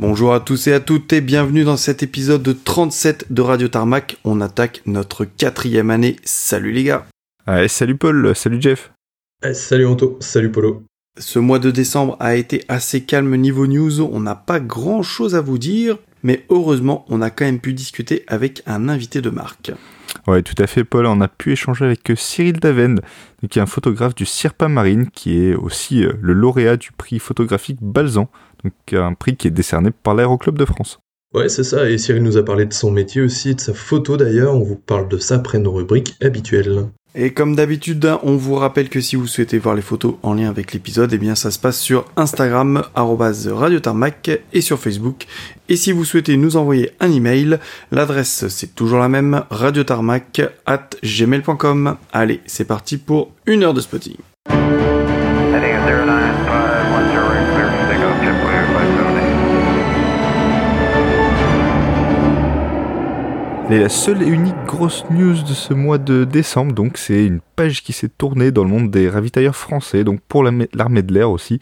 Bonjour à tous et à toutes et bienvenue dans cet épisode de 37 de Radio Tarmac. On attaque notre quatrième année. Salut les gars. salut Paul, salut Jeff. salut Anto, salut Polo. Ce mois de décembre a été assez calme niveau news, on n'a pas grand chose à vous dire, mais heureusement on a quand même pu discuter avec un invité de marque. Ouais, tout à fait, Paul. On a pu échanger avec Cyril Daven, qui est un photographe du Sirpa Marine, qui est aussi euh, le lauréat du prix photographique Balzan, donc un prix qui est décerné par l'Aéroclub de France. Ouais, c'est ça, et Cyril nous a parlé de son métier aussi, de sa photo d'ailleurs, on vous parle de ça après nos rubriques habituelles. Et comme d'habitude, on vous rappelle que si vous souhaitez voir les photos en lien avec l'épisode, eh bien ça se passe sur Instagram, radiotarmac, et sur Facebook. Et si vous souhaitez nous envoyer un email, l'adresse c'est toujours la même, radiotarmac at gmail.com. Allez, c'est parti pour une heure de spotting. La seule et unique grosse news de ce mois de décembre, donc c'est une page qui s'est tournée dans le monde des ravitailleurs français, donc pour l'armée de l'air aussi.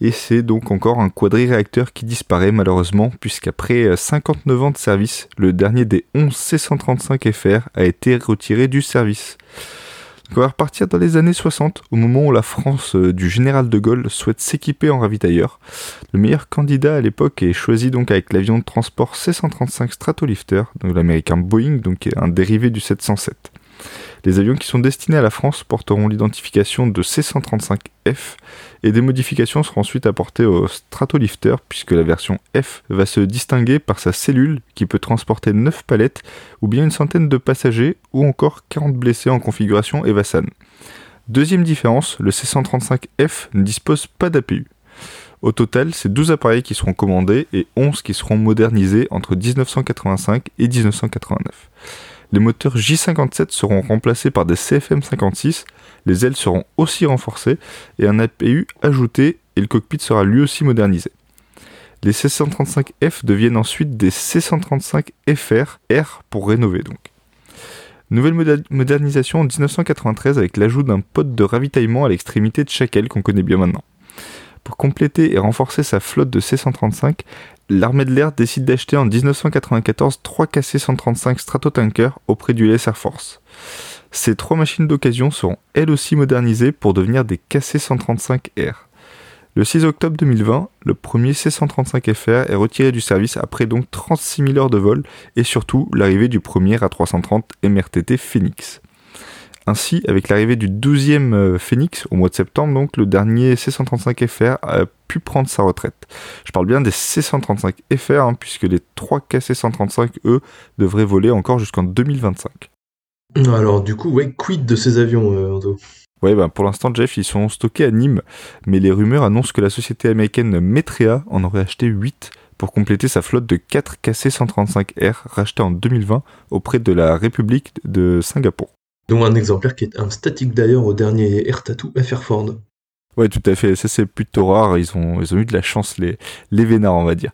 Et c'est donc encore un quadri-réacteur qui disparaît malheureusement, puisqu'après 59 ans de service, le dernier des 11 C-135 FR a été retiré du service. On va repartir dans les années 60, au moment où la France euh, du général de Gaulle souhaite s'équiper en ravitailleur. Le meilleur candidat à l'époque est choisi donc avec l'avion de transport C-135 Stratolifter, donc l'américain Boeing, donc un dérivé du 707. Les avions qui sont destinés à la France porteront l'identification de C-135F et des modifications seront ensuite apportées au Stratolifter puisque la version F va se distinguer par sa cellule qui peut transporter 9 palettes ou bien une centaine de passagers ou encore 40 blessés en configuration Evasan. Deuxième différence, le C-135F ne dispose pas d'APU. Au total, c'est 12 appareils qui seront commandés et 11 qui seront modernisés entre 1985 et 1989. Les moteurs J57 seront remplacés par des CFM56, les ailes seront aussi renforcées et un APU ajouté et le cockpit sera lui aussi modernisé. Les C135F deviennent ensuite des C135FR, R pour rénover donc. Nouvelle modernisation en 1993 avec l'ajout d'un pod de ravitaillement à l'extrémité de chaque aile qu'on connaît bien maintenant. Pour compléter et renforcer sa flotte de C-135, l'armée de l'air décide d'acheter en 1994 trois KC-135 Stratotanker auprès du US Air Force. Ces trois machines d'occasion seront elles aussi modernisées pour devenir des KC-135R. Le 6 octobre 2020, le premier C-135FR est retiré du service après donc 36 000 heures de vol et surtout l'arrivée du premier A330 MRTT Phoenix. Ainsi, avec l'arrivée du 12e euh, Phoenix au mois de septembre, donc le dernier C135FR a pu prendre sa retraite. Je parle bien des C135FR, hein, puisque les 3 KC135, eux, devraient voler encore jusqu'en 2025. Alors du coup, ouais, quid de ces avions, euh, Ouais, ben pour l'instant, Jeff, ils sont stockés à Nîmes, mais les rumeurs annoncent que la société américaine Metrea en aurait acheté 8 pour compléter sa flotte de 4 KC-135R rachetés en 2020 auprès de la République de Singapour dont un exemplaire qui est un statique d'ailleurs au dernier Air Tattoo FR Ford. Ouais, tout à fait. Ça, c'est plutôt rare. Ils ont, ils ont eu de la chance, les, les vénards, on va dire.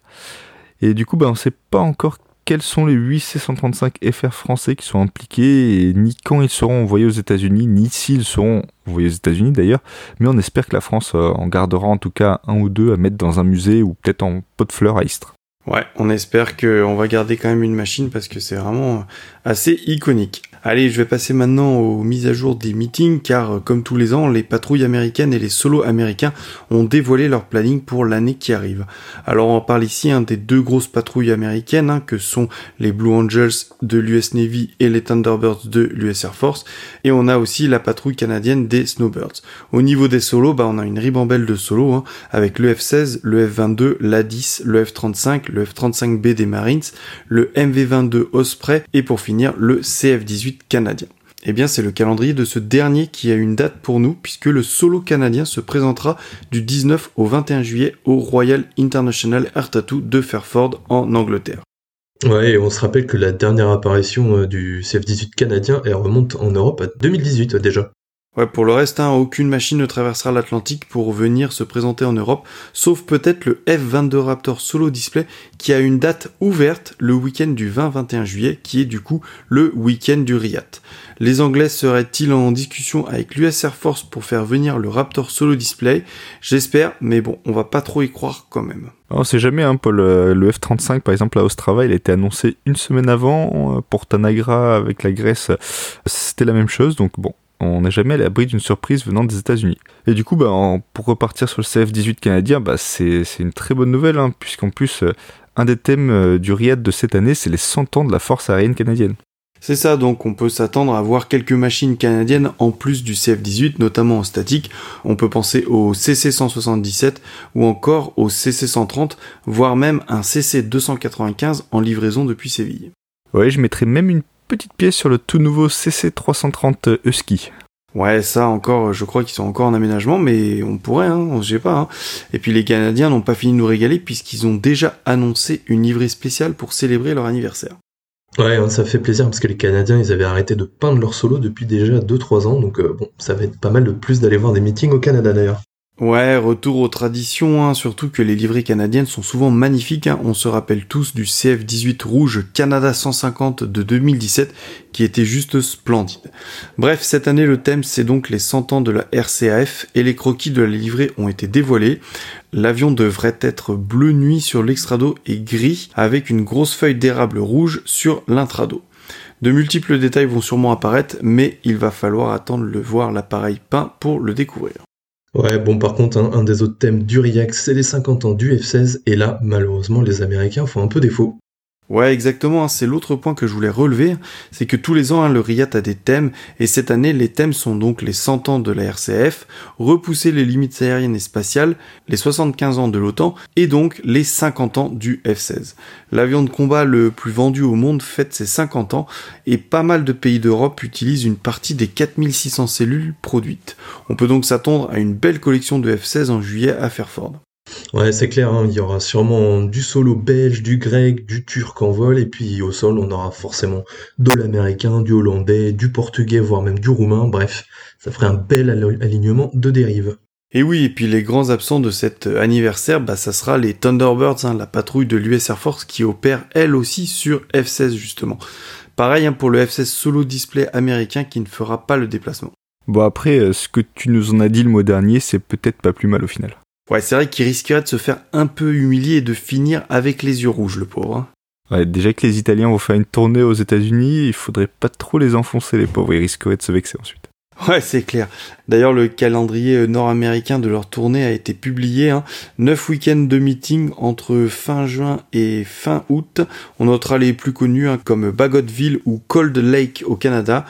Et du coup, bah, on ne sait pas encore quels sont les 8 C-135 FR français qui sont impliqués, et ni quand ils seront envoyés aux États-Unis, ni s'ils seront envoyés aux États-Unis d'ailleurs. Mais on espère que la France euh, en gardera en tout cas un ou deux à mettre dans un musée ou peut-être en pot de fleurs à Istres. Ouais, on espère qu'on va garder quand même une machine parce que c'est vraiment assez iconique. Allez, je vais passer maintenant aux mises à jour des meetings car euh, comme tous les ans, les patrouilles américaines et les solos américains ont dévoilé leur planning pour l'année qui arrive. Alors on parle ici hein, des deux grosses patrouilles américaines hein, que sont les Blue Angels de l'US Navy et les Thunderbirds de l'US Air Force et on a aussi la patrouille canadienne des Snowbirds. Au niveau des solos, bah, on a une ribambelle de solos hein, avec le F-16, le F-22, l'A-10, le F-35, le F-35B des Marines, le MV-22 Osprey et pour finir le CF-18 Eh bien, c'est le calendrier de ce dernier qui a une date pour nous, puisque le solo canadien se présentera du 19 au 21 juillet au Royal International Air Tattoo de Fairford en Angleterre. Ouais, et on se rappelle que la dernière apparition euh, du CF-18 canadien, elle remonte en Europe à 2018 déjà. Ouais, pour le reste, hein, aucune machine ne traversera l'Atlantique pour venir se présenter en Europe, sauf peut-être le F22 Raptor Solo Display qui a une date ouverte le week-end du 20-21 juillet, qui est du coup le week-end du RIAT. Les Anglais seraient-ils en discussion avec l'US Air Force pour faire venir le Raptor Solo Display? J'espère, mais bon, on va pas trop y croire quand même. On sait jamais, hein, Paul. Le F-35, par exemple, à Ostrava, il a été annoncé une semaine avant. Pour Tanagra, avec la Grèce, c'était la même chose. Donc bon, on n'est jamais à l'abri d'une surprise venant des États-Unis. Et du coup, bah, pour repartir sur le CF-18 canadien, bah, c'est une très bonne nouvelle, hein, puisqu'en plus, euh, un des thèmes euh, du RIAD de cette année, c'est les 100 ans de la force aérienne canadienne. C'est ça, donc on peut s'attendre à voir quelques machines canadiennes en plus du CF-18, notamment en statique. On peut penser au CC-177 ou encore au CC-130, voire même un CC-295 en livraison depuis Séville. Ouais, je mettrais même une petite pièce sur le tout nouveau CC330 Husky. Ouais, ça encore, je crois qu'ils sont encore en aménagement, mais on pourrait, hein, on sait pas. Hein. Et puis les Canadiens n'ont pas fini de nous régaler puisqu'ils ont déjà annoncé une livrée spéciale pour célébrer leur anniversaire. Ouais, hein, ça fait plaisir parce que les Canadiens, ils avaient arrêté de peindre leur solo depuis déjà 2-3 ans, donc euh, bon, ça va être pas mal de plus d'aller voir des meetings au Canada d'ailleurs. Ouais, retour aux traditions, hein, surtout que les livrées canadiennes sont souvent magnifiques. Hein. On se rappelle tous du CF18 rouge Canada 150 de 2017 qui était juste splendide. Bref, cette année le thème c'est donc les 100 ans de la RCAF et les croquis de la livrée ont été dévoilés. L'avion devrait être bleu nuit sur l'extrado et gris avec une grosse feuille d'érable rouge sur l'intrado. De multiples détails vont sûrement apparaître, mais il va falloir attendre de voir l'appareil peint pour le découvrir. Ouais, bon, par contre, un, des autres thèmes du c'est les 50 ans du F-16, et là, malheureusement, les Américains font un peu défaut. Ouais, exactement. Hein. C'est l'autre point que je voulais relever, c'est que tous les ans, hein, le RIAT a des thèmes, et cette année, les thèmes sont donc les 100 ans de la RCF, repousser les limites aériennes et spatiales, les 75 ans de l'OTAN, et donc les 50 ans du F-16. L'avion de combat le plus vendu au monde fête ses 50 ans, et pas mal de pays d'Europe utilisent une partie des 4600 cellules produites. On peut donc s'attendre à une belle collection de F-16 en juillet à Fairford. Ouais, c'est clair, hein, il y aura sûrement du solo belge, du grec, du turc en vol, et puis au sol, on aura forcément de l'américain, du hollandais, du portugais, voire même du roumain, bref, ça ferait un bel alignement de dérives. Et oui, et puis les grands absents de cet anniversaire, bah ça sera les Thunderbirds, hein, la patrouille de l'US Air Force qui opère elle aussi sur F-16 justement. Pareil hein, pour le F-16 solo display américain qui ne fera pas le déplacement. Bon après, euh, ce que tu nous en as dit le mois dernier, c'est peut-être pas plus mal au final. Ouais, c'est vrai qu'il risquerait de se faire un peu humilier et de finir avec les yeux rouges, le pauvre. Hein. Ouais, déjà que les Italiens vont faire une tournée aux États-Unis, il faudrait pas trop les enfoncer, les pauvres. Ils risqueraient de se vexer ensuite. Ouais, c'est clair. D'ailleurs, le calendrier euh, nord-américain de leur tournée a été publié. Hein. Neuf week-ends de meeting entre fin juin et fin août. On notera les plus connus hein, comme Bagotville ou Cold Lake au Canada.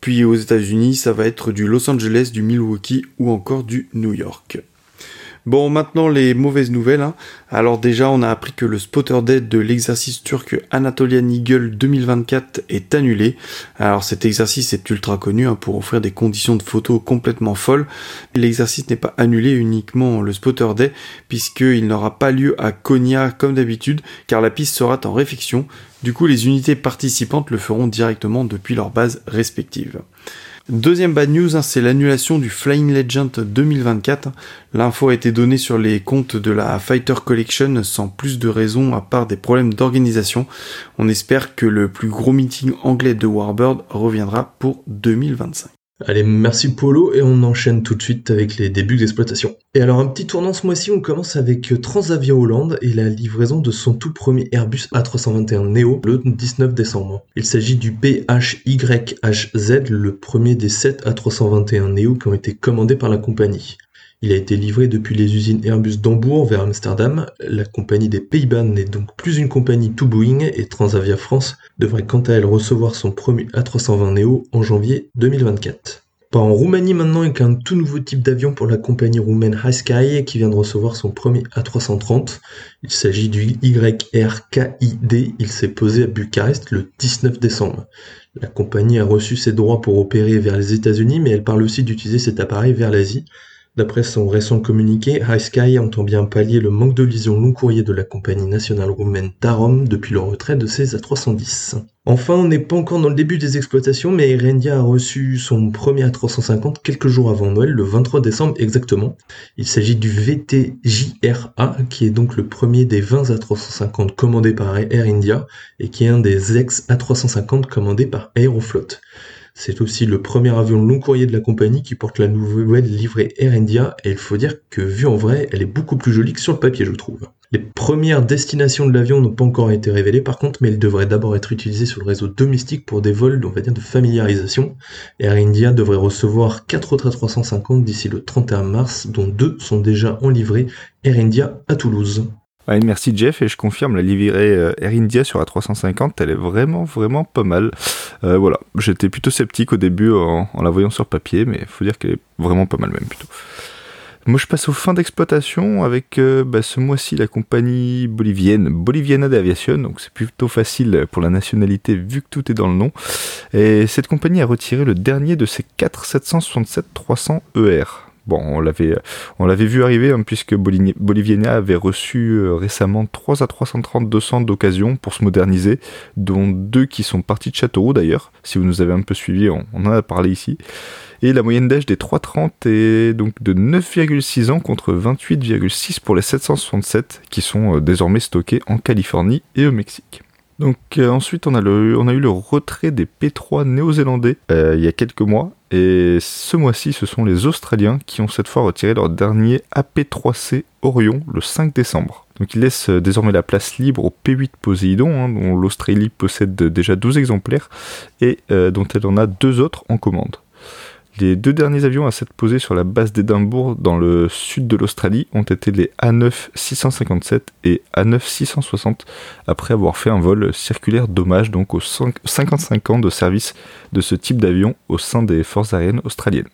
Puis aux États-Unis, ça va être du Los Angeles, du Milwaukee ou encore du New York. Bon, maintenant les mauvaises nouvelles. Hein. Alors déjà, on a appris que le spotter dead de l'exercice turc Anatolian Eagle 2024 est annulé. Alors cet exercice est ultra connu hein, pour offrir des conditions de photo complètement folles. L'exercice n'est pas annulé uniquement le spotter day puisqu'il n'aura pas lieu à Konya comme d'habitude car la piste sera en réfection. Du coup, les unités participantes le feront directement depuis leurs bases respectives. Deuxième bad news, hein, c'est l'annulation du Flying Legend 2024. L'info a été donnée sur les comptes de la Fighter Collection sans plus de raison à part des problèmes d'organisation. On espère que le plus gros meeting anglais de Warbird reviendra pour 2025. Allez, merci Polo, et on enchaîne tout de suite avec les débuts d'exploitation. Et alors, un petit tournant ce mois-ci, on commence avec Transavia Hollande et la livraison de son tout premier Airbus A321 Neo le 19 décembre. Il s'agit du PHYHZ, le premier des 7 A321 Neo qui ont été commandés par la compagnie. Il a été livré depuis les usines Airbus d'Hambourg vers Amsterdam. La compagnie des Pays-Bas n'est donc plus une compagnie tout Boeing et Transavia France devrait quant à elle recevoir son premier A320 Neo en janvier 2024. Pas en Roumanie maintenant avec un tout nouveau type d'avion pour la compagnie roumaine Sky qui vient de recevoir son premier A330. Il s'agit du YRKID. Il s'est posé à Bucarest le 19 décembre. La compagnie a reçu ses droits pour opérer vers les États-Unis mais elle parle aussi d'utiliser cet appareil vers l'Asie D'après son récent communiqué, High Sky entend bien pallier le manque de vision long courrier de la compagnie nationale roumaine Tarom depuis le retrait de ses A310. Enfin, on n'est pas encore dans le début des exploitations, mais Air India a reçu son premier A350 quelques jours avant Noël, le 23 décembre exactement. Il s'agit du VTJRA, qui est donc le premier des 20 A350 commandés par Air India, et qui est un des ex-A350 commandés par Aeroflot. C'est aussi le premier avion long courrier de la compagnie qui porte la nouvelle livrée Air India et il faut dire que vue en vrai, elle est beaucoup plus jolie que sur le papier, je trouve. Les premières destinations de l'avion n'ont pas encore été révélées par contre, mais il devrait d'abord être utilisé sur le réseau domestique pour des vols, on va dire, de familiarisation. Air India devrait recevoir 4 autres A350 d'ici le 31 mars, dont deux sont déjà en livrée Air India à Toulouse merci Jeff et je confirme la livrée euh, Air India sur A350, elle est vraiment vraiment pas mal. Euh, voilà, j'étais plutôt sceptique au début en, la voyant sur papier, mais faut dire qu'elle est vraiment pas mal même plutôt. Moi je passe aux fins d'exploitation avec euh, bah, ce mois-ci la compagnie bolivienne Boliviana d'Aviation, donc c'est plutôt facile pour la nationalité vu que tout est dans le nom. Et cette compagnie a retiré le dernier de ses 4 767-300 ER. Bon, on l'avait, vu arriver hein, puisque Boliviana avait reçu euh, récemment 3 à 330 200 d'occasion pour se moderniser, dont deux qui sont partis de Châteauroux d'ailleurs. Si vous nous avez un peu suivis, on, en a parlé ici. Et la moyenne d'âge des 330 est donc de 9,6 ans contre 28,6 pour les 767 qui sont euh, désormais stockés en Californie et au Mexique. Donc euh, ensuite on a, on a eu le retrait des P3 néo-zélandais il y a quelques mois et ce mois-ci, ce sont les Australiens qui ont cette fois retiré leur dernier AP3C Orion le 5 décembre. Donc ils laissent euh, désormais la place libre au P8 Poséidon, hein, dont l'Australie possède déjà 12 exemplaires, et euh, dont elle en a deux autres en commande. Les deux derniers avions à s'être posés sur la base d'Édimbourg dans le sud de l'Australie ont été les A9 et A9 après avoir fait un vol circulaire d'hommage donc aux 55 ans de service de ce type d'avion au sein des forces aériennes australiennes.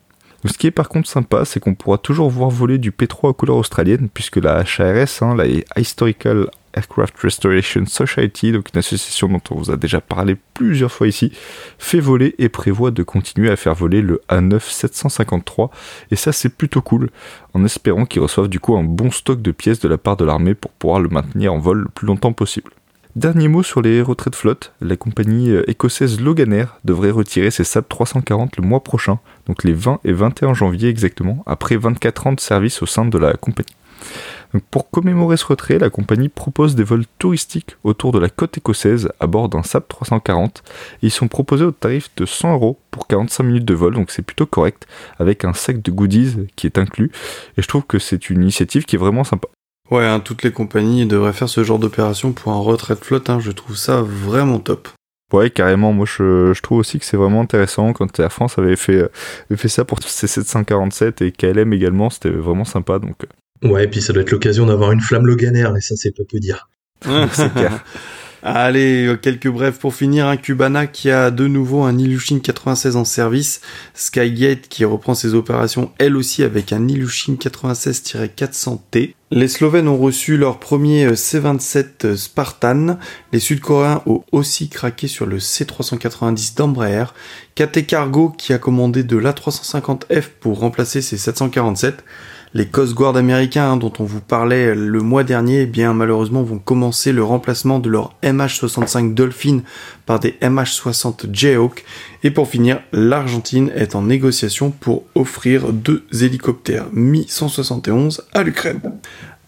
ce qui est par contre sympa, c'est qu'on pourra toujours voir voler du P3 aux couleurs australiennes, puisque la HARS, hein, la Historical Aircraft Restoration Society, donc une association dont on vous a déjà parlé plusieurs fois ici, fait voler et prévoit de continuer à faire voler le A9 753. Et ça, c'est plutôt cool, en espérant qu'ils reçoivent du coup un bon stock de pièces de la part de l'armée pour pouvoir le maintenir en vol le plus longtemps possible. Dernier mot sur les retraits de flotte, la compagnie euh, écossaise Loganair devrait retirer ses SAP 340 le mois prochain, donc les 20 et 21 janvier exactement, après 24 ans de service au sein de la compagnie pour commémorer ce retrait, la compagnie propose des vols touristiques autour de la côte écossaise à bord d'un SAP 340 ils sont proposés au tarif de 100 euros pour 45 minutes de vol, donc c'est plutôt correct, avec un sac de goodies qui est inclus. Et je trouve que c'est une initiative qui est vraiment sympa. Ouais, hein, toutes les compagnies devraient faire ce genre d'opération pour un retrait de flotte, hein, je trouve ça vraiment top. Ouais, carrément. Moi, je, trouve aussi que c'est vraiment intéressant. Quand Air France avait fait, fait ça pour ces 747 et KLM également, c'était vraiment sympa. Donc, Ouais, et puis ça doit être l'occasion d'avoir une flamme Loganair, et ça, c'est pas peu dire. c'est clair. Allez, euh, quelques brefs pour finir. Un Cubana qui a de nouveau un Ilyushin 96 en service. Skygate qui reprend ses opérations elle aussi avec un Ilyushin 96-400T. Les Slovènes ont reçu leur premier euh, C-27 euh, Spartan. Les Sud-Coréens ont aussi craqué sur le C-390 d'Embraer. KT Cargo qui a commandé de l'A350F pour remplacer ses 747 les Coast Guard américains hein, dont on vous parlait le mois dernier, eh bien malheureusement vont commencer le remplacement de leur MH65 Dolphin par des MH60 Jayhawk. Et pour finir, l'Argentine est en négociation pour offrir deux hélicoptères Mi-171 à l'Ukraine.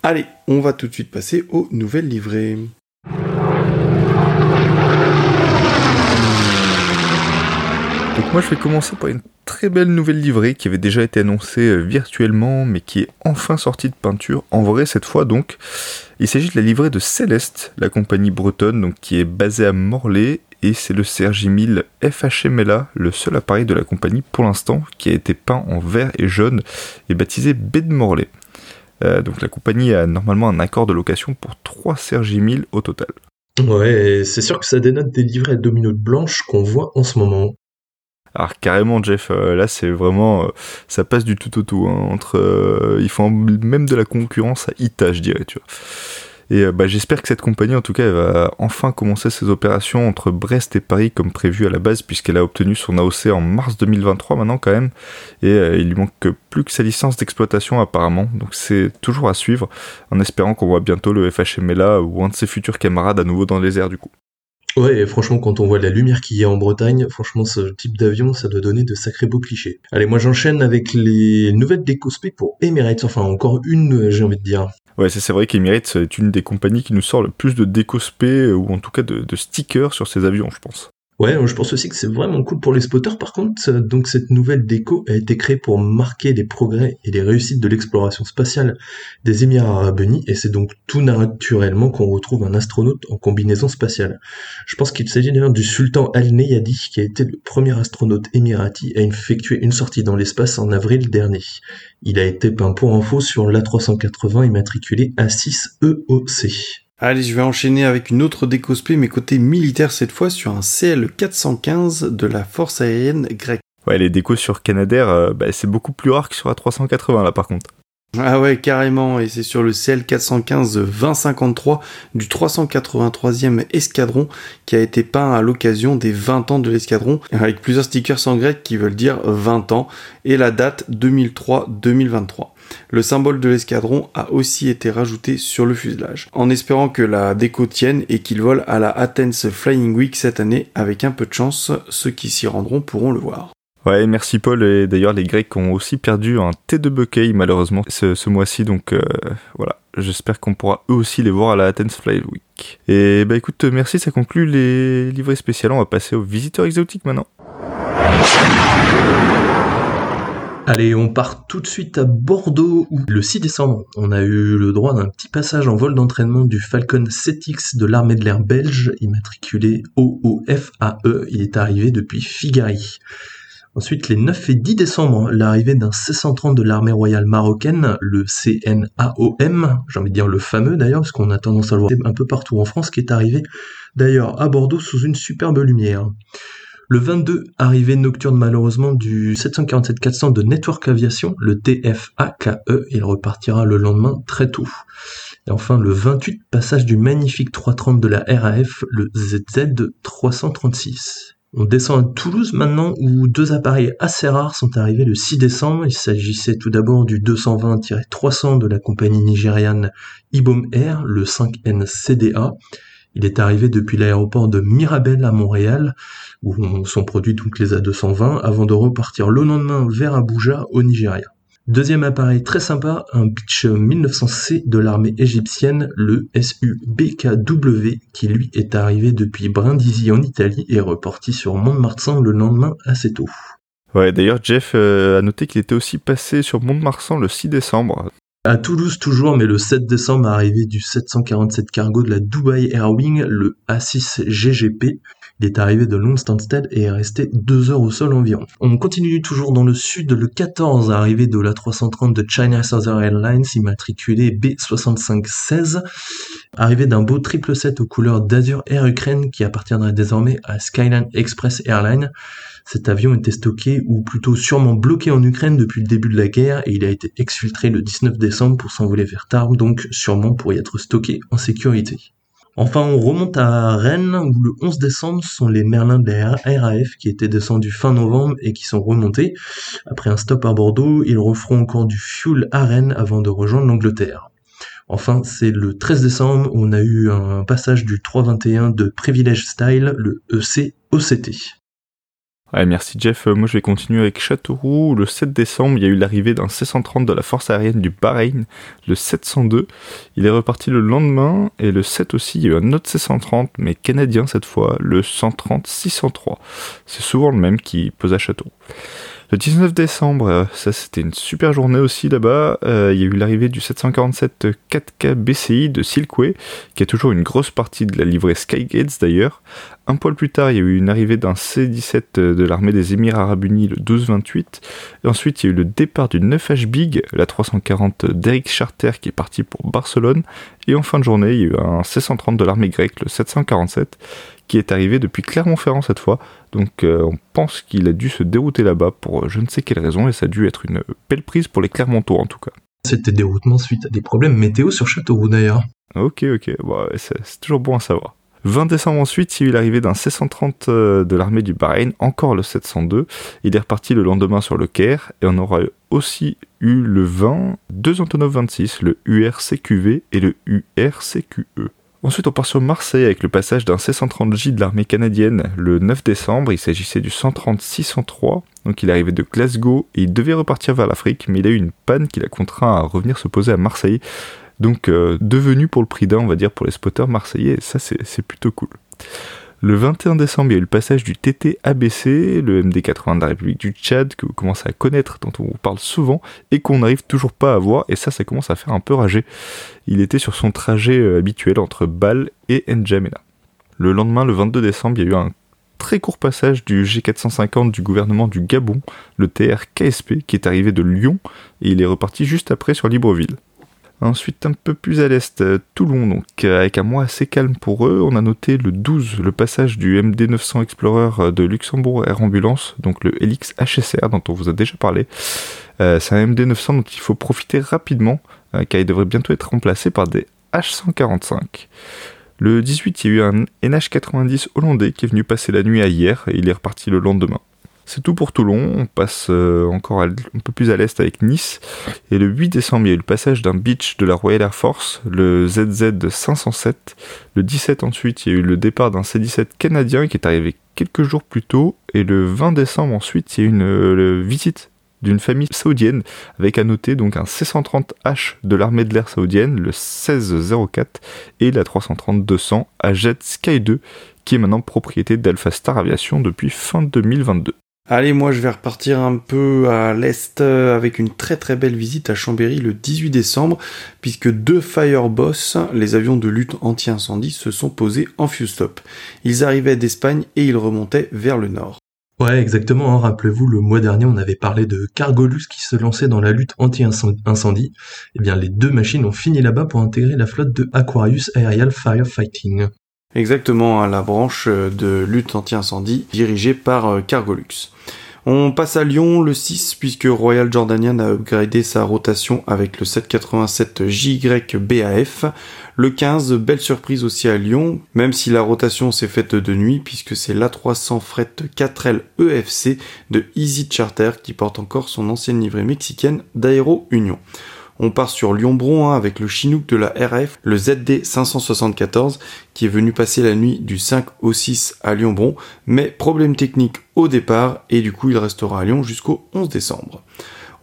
Allez, on va tout de suite passer aux nouvelles livrées. Donc moi je vais commencer par une très belle nouvelle livrée qui avait déjà été annoncée euh, virtuellement mais qui est enfin sortie de peinture en vrai cette fois donc. Il s'agit de la livrée de Céleste, la compagnie bretonne donc qui est basée à Morlaix et c'est le CRJ1000 FHMLA, le seul appareil de la compagnie pour l'instant qui a été peint en vert et jaune et baptisé B de Morlaix. Euh, donc la compagnie a normalement un accord de location pour 3 CRJ1000 au total. Ouais, c'est sûr que ça dénote des livrets à deux minutes blanches qu'on voit en ce moment. Alors carrément Jeff, euh, là c'est vraiment, euh, ça passe du tout au tout. Hein, entre, euh, ils font même de la concurrence à Ita, je dirais. Et bah, j'espère que cette compagnie, en tout cas, va enfin commencer ses opérations entre Brest et Paris comme prévu à la base, puisqu'elle a obtenu son AOC en mars 2023 maintenant quand même, et il lui manque plus que sa licence d'exploitation apparemment. Donc c'est toujours à suivre, en espérant qu'on voit bientôt le FHMLA ou un de ses futurs camarades à nouveau dans les airs du coup. Ouais, et franchement, quand on voit la lumière qu'il y a en Bretagne, franchement, ce type d'avion, ça doit donner de sacrés beaux clichés. Allez, moi j'enchaîne avec les nouvelles décospées pour Emirates, enfin encore une, j'ai envie de dire. Ouais, c'est vrai qu'Emirates est une des compagnies qui nous sort le plus de décospés, ou en tout cas de, de stickers sur ses avions, je pense. Ouais, je pense aussi que c'est vraiment cool pour les spotters. Par contre, donc cette nouvelle déco a été créée pour marquer les progrès et les réussites de l'exploration spatiale des Émirats Arabes Unis, et c'est donc tout naturellement qu'on retrouve un astronaute en combinaison spatiale. Je pense qu'il s'agit d'ailleurs du sultan Al-Neyadi, qui a été le premier astronaute émirati à effectuer une sortie dans l'espace en avril dernier. Il a été peint pour info sur l'A380 immatriculé A6EOC. Allez, je vais enchaîner avec une autre décospé, mais côté militaire cette fois, sur un CL415 de la force aérienne grecque. Ouais, les décos sur Canadair, euh, bah, c'est beaucoup plus rare que sur la 380 là par contre. Ah ouais, carrément, et c'est sur le CL415 2053 du 383e escadron qui a été peint à l'occasion des 20 ans de l'escadron, avec plusieurs stickers en grec qui veulent dire 20 ans, et la date 2003-2023. Le symbole de l'escadron a aussi été rajouté sur le fuselage, en espérant que la déco tienne et qu'il vole à la Athens Flying Week cette année avec un peu de chance, ceux qui s'y rendront pourront le voir. Ouais, merci Paul. Et d'ailleurs, les Grecs ont aussi perdu un T de Buckey malheureusement ce, mois-ci. Donc euh, voilà, j'espère qu'on pourra eux aussi les voir à la Athens Flying Week. Et bah écoute, merci, ça conclut les livrets spéciaux. On va passer aux visiteurs exotiques maintenant. Allez, on part tout de suite à Bordeaux où le 6 décembre, on a eu le droit d'un petit passage en vol d'entraînement du Falcon 7X de l'armée de l'air belge, immatriculé OOFAE. Il est arrivé depuis Figari. Ensuite, les 9 et 10 décembre, l'arrivée d'un C-130 de l'armée royale marocaine, le CNAOM, j'ai envie de dire le fameux d'ailleurs, parce qu'on a tendance à le voir un peu partout en France, qui est arrivé d'ailleurs à Bordeaux sous une superbe lumière. Le 22, arrivée nocturne malheureusement du 747-400 de Network Aviation, le TFAKE, il repartira le lendemain très tôt. Et enfin le 28, passage du magnifique 330 de la RAF, le ZZ336. On descend à Toulouse maintenant où deux appareils assez rares sont arrivés le 6 décembre. Il s'agissait tout d'abord du 220-300 de la compagnie nigériane Ibom Air, le 5N CDA, il est arrivé depuis l'aéroport de Mirabel à Montréal, où sont produits donc les A220, avant de repartir le lendemain vers Abuja au Nigeria. Deuxième appareil très sympa, un Beech 1900C de l'armée égyptienne, le SU-BKW, qui lui est arrivé depuis Brindisi en Italie et reparti sur Mont-de-Marsan le lendemain assez tôt. Ouais, d'ailleurs Jeff euh, a noté qu'il était aussi passé sur Mont-de-Marsan le 6 décembre. À Toulouse toujours, mais le 7 décembre, arrivé du 747 cargo de la Dubai Airwing, le A6 GGP. Il est arrivé de Stansted et est resté deux heures au sol environ. On continue toujours dans le sud, le 14, arrivé de la 330 de China Southern Airlines, immatriculé B6516, arrivé d'un beau triple set aux couleurs d'Azur Air Ukraine qui appartiendrait désormais à Skyline Express Airlines. Cet avion était stocké, ou plutôt sûrement bloqué en Ukraine depuis le début de la guerre, et il a été exfiltré le 19 décembre pour s'envoler vers Tarbes, donc sûrement pour y être stocké en sécurité. Enfin, on remonte à Rennes, où le 11 décembre sont les Merlins de la RAF qui étaient descendus fin novembre et qui sont remontés. Après un stop à Bordeaux, ils referont encore du fuel à Rennes avant de rejoindre l'Angleterre. Enfin, c'est le 13 décembre où on a eu un passage du 321 de Privilege Style, le EC OCT. Ouais, merci Jeff. Euh, moi je vais continuer avec Châteauroux. Le 7 décembre, il y a eu l'arrivée d'un C-130 de la force aérienne du Bahreïn, le 702. Il est reparti le lendemain. Et le 7 aussi, il y a eu un autre C-130, mais canadien cette fois, le 130-603. C'est souvent le même qui pose à Châteauroux. Le 19 décembre, euh, ça c'était une super journée aussi là-bas. Euh, il y a eu l'arrivée du 747 4K BCI de Silkway, qui est toujours une grosse partie de la livrée Skygates d'ailleurs. Un poil plus tard, il y a eu une arrivée d'un C-17 de l'armée des Émirats Arabes Unis le 12-28. Et ensuite, il y a eu le départ du 9H Big, la 340 d'Eric Charter qui est parti pour Barcelone. Et en fin de journée, il y a eu un C-130 de l'armée grecque, le 747, qui est arrivé depuis Clermont-Ferrand cette fois. Donc euh, on pense qu'il a dû se dérouter là-bas pour euh, je ne sais quelle raison et ça a dû être une belle prise pour les Clermontois en tout cas. C'était déroutement suite à des problèmes météo sur Châteauroux d'ailleurs. Ok, ok, c'est toujours bon à savoir. 20 décembre ensuite, il y a eu l'arrivée d'un C-130 euh, de l'armée du Bahreïn, encore le 702. Il est reparti le lendemain sur le Caire et on aura aussi eu le 20 deux Antonov 26, le URCQV et le URCQE. Ensuite, on part sur Marseille avec le passage d'un C-130J de l'armée canadienne le 9 décembre. Il s'agissait du 130-603. Donc, il arrivé de Glasgow et il devait repartir vers l'Afrique, mais il a eu une panne qui l'a contraint à revenir se poser à Marseille. Donc, euh, devenu pour le prix d'un, on va dire, pour les spotters marseillais. Ça, c'est plutôt cool. Le 21 décembre, il y a eu le passage du TT ABC, le MD-80 de la République du Tchad, que vous commencez à connaître, dont on vous parle souvent, et qu'on n'arrive toujours pas à voir, et ça, ça commence à faire un peu rager. Il était sur son trajet euh, habituel entre Bâle et N'Djamena. Le lendemain, le 22 décembre, il y a eu un très court passage du G450 du gouvernement du Gabon, le TR-KSP, qui est arrivé de Lyon, et il est reparti juste après sur Libreville. Ensuite, un peu plus à l'est, euh, Toulon, donc euh, avec un mois assez calme pour eux, on a noté le 12, le passage du MD900 Explorer euh, de Luxembourg Air Ambulance, donc le Helix HSR dont on vous a déjà parlé. c'est un MD900 dont il faut profiter rapidement, car il devrait bientôt être remplacé par des H145. Le 18, il y a eu un NH90 hollandais qui est venu passer la nuit à hier et il est reparti le lendemain. C'est tout pour Toulon, on passe euh, encore un peu plus à l'est avec Nice. Et le 8 décembre, il y a eu le passage d'un Beach de la Royal Air Force, le ZZ 507. Le 17 ensuite, il y a eu le départ d'un C-17 canadien qui est arrivé quelques jours plus tôt. Et le 20 décembre ensuite, il y a eu une visite d'une famille saoudienne avec à noter donc un C-130H de l'armée de l'air saoudienne, le 1604 et la 330-200 à Jet Sky 2 qui est maintenant propriété d'Alpha Star Aviation depuis fin 2022. Allez, moi je vais repartir un peu à l'est euh, avec une très très belle visite à Chambéry le 18 décembre, puisque deux Fireboss, les avions de lutte anti-incendie, se sont posés en fuse stop. Ils arrivaient d'Espagne et ils remontaient vers le nord. Ouais, exactement. Hein. Rappelez-vous, le mois dernier, on avait parlé de Cargolux qui se lançait dans la lutte anti-incendie. Eh bien, les deux machines ont fini là-bas pour intégrer la flotte de Aquarius Aerial Firefighting. Exactement, à la branche de lutte anti-incendie dirigée par euh, Cargolux. On passe à Lyon le 6 puisque Royal Jordanian a upgradé sa rotation avec le 787 JYBAF. Le 15, belle surprise aussi à Lyon, même si la rotation s'est faite de nuit puisque c'est l'A300 Fret 4L EFC de Easy Charter qui porte encore son ancienne livrée mexicaine d'Aero Union. On part sur Lyon-Bron hein, avec le Chinook de la RF, le ZD 574, qui est venu passer la nuit du 5 au 6 à Lyon-Bron, mais problème technique au départ, et du coup il restera à Lyon jusqu'au 11 décembre.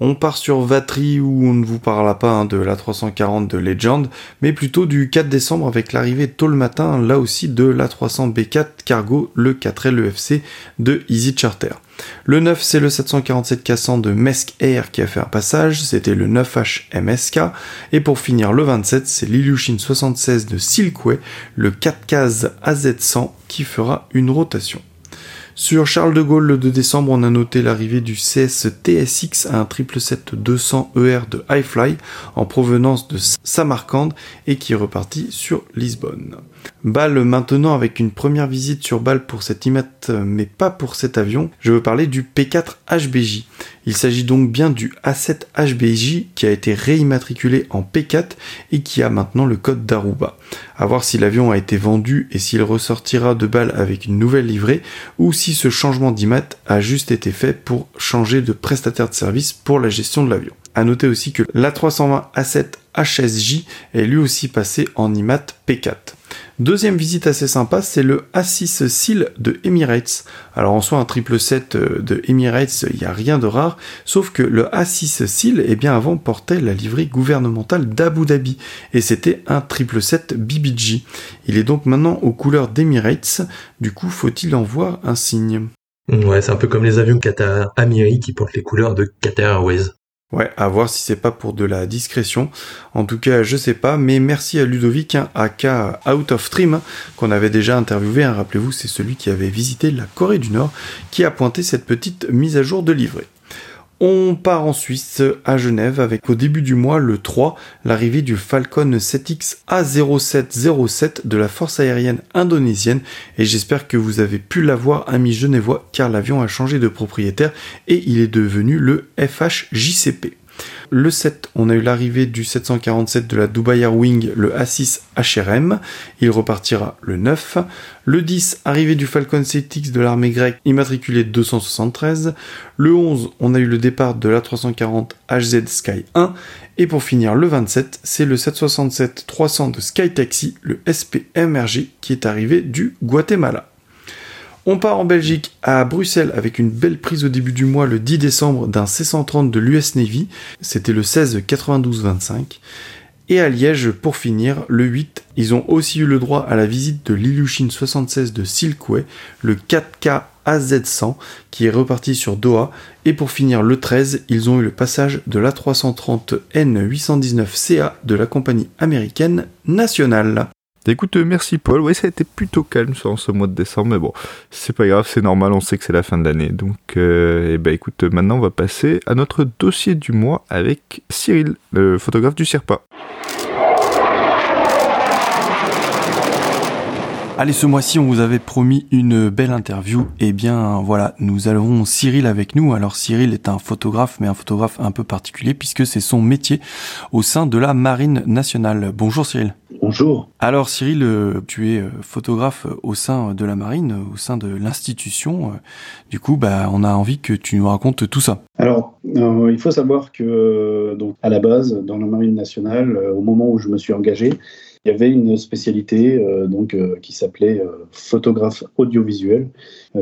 On part sur Vatry où on ne vous parlera pas hein, de la 340 de Legend, mais plutôt du 4 décembre avec l'arrivée tôt le matin, là aussi de la 300 B4 Cargo, le 4L EFC de Easy Charter. Le 9, c'est le 747 cassant de Mesk Air qui a fait un passage, c'était le 9H MSK. Et pour finir, le 27, c'est l'Ilyushin 76 de Silkway, le 4 case AZ100 qui fera une rotation. Sur Charles de Gaulle, le 2 décembre, on a noté l'arrivée du CS TSX à un 777-200 ER de Highfly en provenance de Samarcande et qui est reparti sur Lisbonne. Bâle maintenant avec une première visite sur Bâle pour cet IMAT mais pas pour cet avion. Je veux parler du P4 HBJ. Il s'agit donc bien du A7 HBJ qui a été réimmatriculé en P4 et qui a maintenant le code d'Aruba. A voir si l'avion a été vendu et s'il ressortira de Bâle avec une nouvelle livrée ou si ce changement d'IMAT a juste été fait pour changer de prestataire de service pour la gestion de l'avion. A noter aussi que l'A320 A7 HSJ est lui aussi passé en IMAT P4. Deuxième visite assez sympa, c'est le A6 SEAL de Emirates. Alors en soi, un triple 7 euh, de Emirates, il n'y a rien de rare, sauf que le A6 SEAL, eh bien avant, portait la livrée gouvernementale d'Abu Dhabi, et c'était un triple 7 BBG. Il est donc maintenant aux couleurs d'Emirates, du coup, faut-il en voir un signe? Ouais, c'est un peu comme les avions Qatar Amiri qui portent les couleurs de Qatar Airways. Ouais, à voir si c'est pas pour de la discrétion. En tout cas, je sais pas, mais merci à Ludovic, hein, aka Out of Stream, qu'on avait déjà interviewé. Hein. Rappelez-vous, c'est celui qui avait visité la Corée du Nord, qui a pointé cette petite mise à jour de livret. On part en Suisse, à Genève, avec au début du mois, le 3, l'arrivée du Falcon 7X A0707 de la force aérienne indonésienne, et j'espère que vous avez pu l'avoir, ami genevois, car l'avion a changé de propriétaire et il est devenu le FHJCP. Le 7, on a eu l'arrivée du 747 de la Dubai Air Wing, le A6 HRM. Il repartira le 9. Le 10, arrivée du Falcon 7X de l'armée grecque, immatriculé 273. Le 11, on a eu le départ de l'A340 HZ Sky 1. Et pour finir, le 27, c'est le 767-300 de Sky Taxi, le SPMRG, qui est arrivé du Guatemala. On part en Belgique à Bruxelles avec une belle prise au début du mois le 10 décembre d'un C-130 de l'US Navy, c'était le 16 92-25. Et à Liège, pour finir, le 8, ils ont aussi eu le droit à la visite de l'Ilyushin 76 de Silkway, le 4K AZ100 qui est reparti sur Doha. Et pour finir, le 13, ils ont eu le passage de l'A330 N819CA de la compagnie américaine nationale. Écoute, merci Paul. Oui, ça a été plutôt calme en ce mois de décembre, mais bon, c'est pas grave, c'est normal, on sait que c'est la fin de l'année. Donc, euh, eh ben, écoute, maintenant on va passer à notre dossier du mois avec Cyril, le photographe du Sherpa. Allez, ce mois-ci, on vous avait promis une belle interview. Eh bien, voilà, nous avons Cyril avec nous. Alors, Cyril est un photographe, mais un photographe un peu particulier puisque c'est son métier au sein de la Marine nationale. Bonjour Cyril. Bonjour. Alors Cyril, euh, tu es euh, photographe au sein de la marine, au sein de l'institution. Du coup, bah, on a envie que tu nous racontes tout ça. Alors, euh, il faut savoir que donc à la base, dans la marine nationale, au moment où je me suis engagé, il y avait une spécialité donc qui s'appelait photographe audiovisuel,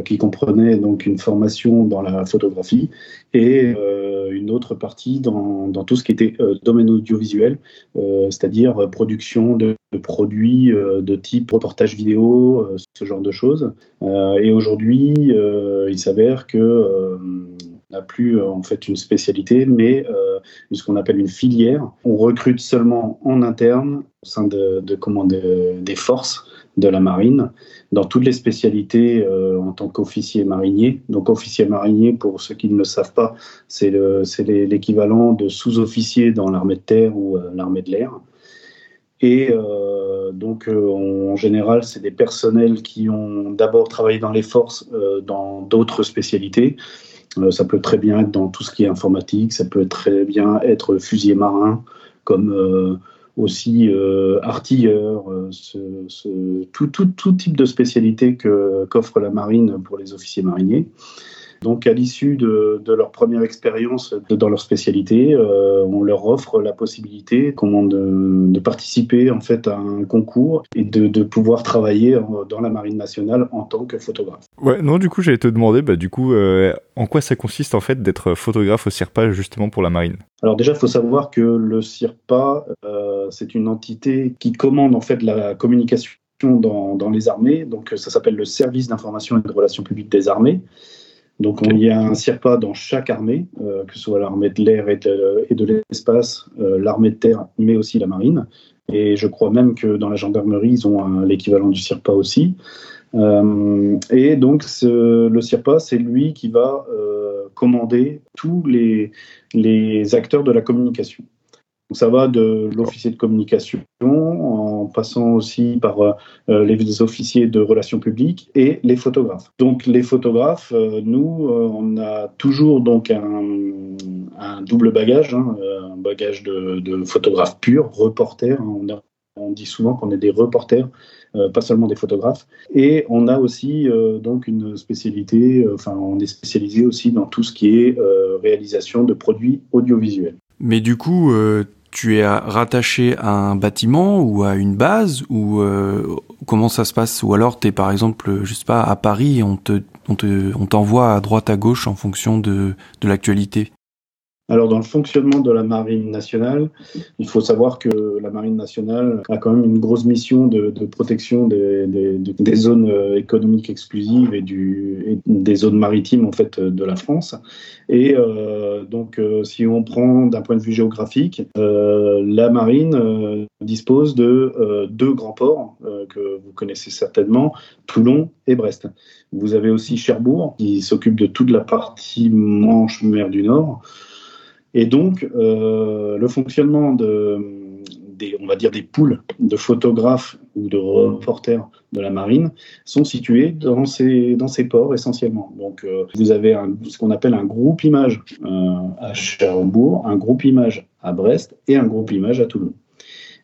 qui comprenait donc une formation dans la photographie et une autre partie dans, dans, tout ce qui était domaine audiovisuel, c'est-à-dire production de, produits de type reportage vidéo, ce genre de choses. et aujourd'hui, il s'avère que n'a plus en fait une spécialité, mais ce qu'on appelle une filière. On recrute seulement en interne au sein de, de, des forces de la marine dans toutes les spécialités euh, en tant qu'officier marinier. Donc officier marinier, pour ceux qui ne le savent pas, c'est l'équivalent de sous-officier dans l'armée de terre ou euh, l'armée de l'air. Et euh, donc en général, c'est des personnels qui ont d'abord travaillé dans les forces dans d'autres spécialités. Ça peut très bien être dans tout ce qui est informatique, ça peut très bien être fusier marin, comme aussi euh, artilleurs, euh, tout, tout, tout, type de spécialité qu'offre la marine pour les officiers mariniers. Donc, à l'issue de, de, leur première expérience dans leur spécialité, euh, on leur offre la possibilité comment, de, de, participer en fait à un concours et de, de, pouvoir travailler dans la marine nationale en tant que photographe. Ouais, non, du coup, j'allais te demander, bah, du coup, euh, en quoi ça consiste en fait d'être photographe au CIRPA justement pour la marine? Alors déjà, il faut savoir que le CIRPA, euh, c'est une entité qui commande en fait la communication dans, dans les armées. Donc, ça s'appelle le Service d'information et de relations publiques des armées. Donc il y a un CIRPA dans chaque armée, euh, que ce soit l'armée de l'air et de, l'espace, euh, l'armée de terre, mais aussi la marine. Et je crois même que dans la gendarmerie, ils ont l'équivalent du CIRPA aussi. Euh, et donc le CIRPA, c'est lui qui va commander tous les, les acteurs de la communication. Donc ça va de l'officier de communication en passant aussi par euh, les officiers de relations publiques et les photographes. Donc les photographes, euh, nous, euh, on a toujours donc un, double bagage, hein, un bagage de, de photographe pur, reporter. Hein. on, dit souvent qu'on est des reporters, pas seulement des photographes. Et on a aussi donc une spécialité, enfin on est spécialisé aussi dans tout ce qui est réalisation de produits audiovisuels. Mais du coup, tu es rattaché à un bâtiment ou à une base ou euh, comment ça se passe? Ou alors tu es par exemple, je sais pas, à Paris on te on on t'envoie à droite à gauche en fonction de, de l'actualité? Alors, dans le fonctionnement de la Marine nationale, il faut savoir que la Marine nationale a quand même une grosse mission de, protection des, zones euh, économiques exclusives et, des zones maritimes en fait de la France. Et euh, donc, euh, si on prend d'un point de vue géographique, la Marine dispose de deux grands ports que vous connaissez certainement, Toulon et Brest. Vous avez aussi Cherbourg qui s'occupe de toute la partie Manche-Mer du Nord. Et donc, euh, le fonctionnement de, des, on va dire des poules de photographes ou de reporters de la marine sont situés dans ces, dans ces ports essentiellement. Donc euh, vous avez un, ce qu'on appelle un groupe image euh, à Cherbourg, un groupe image à Brest et un groupe image à Toulon.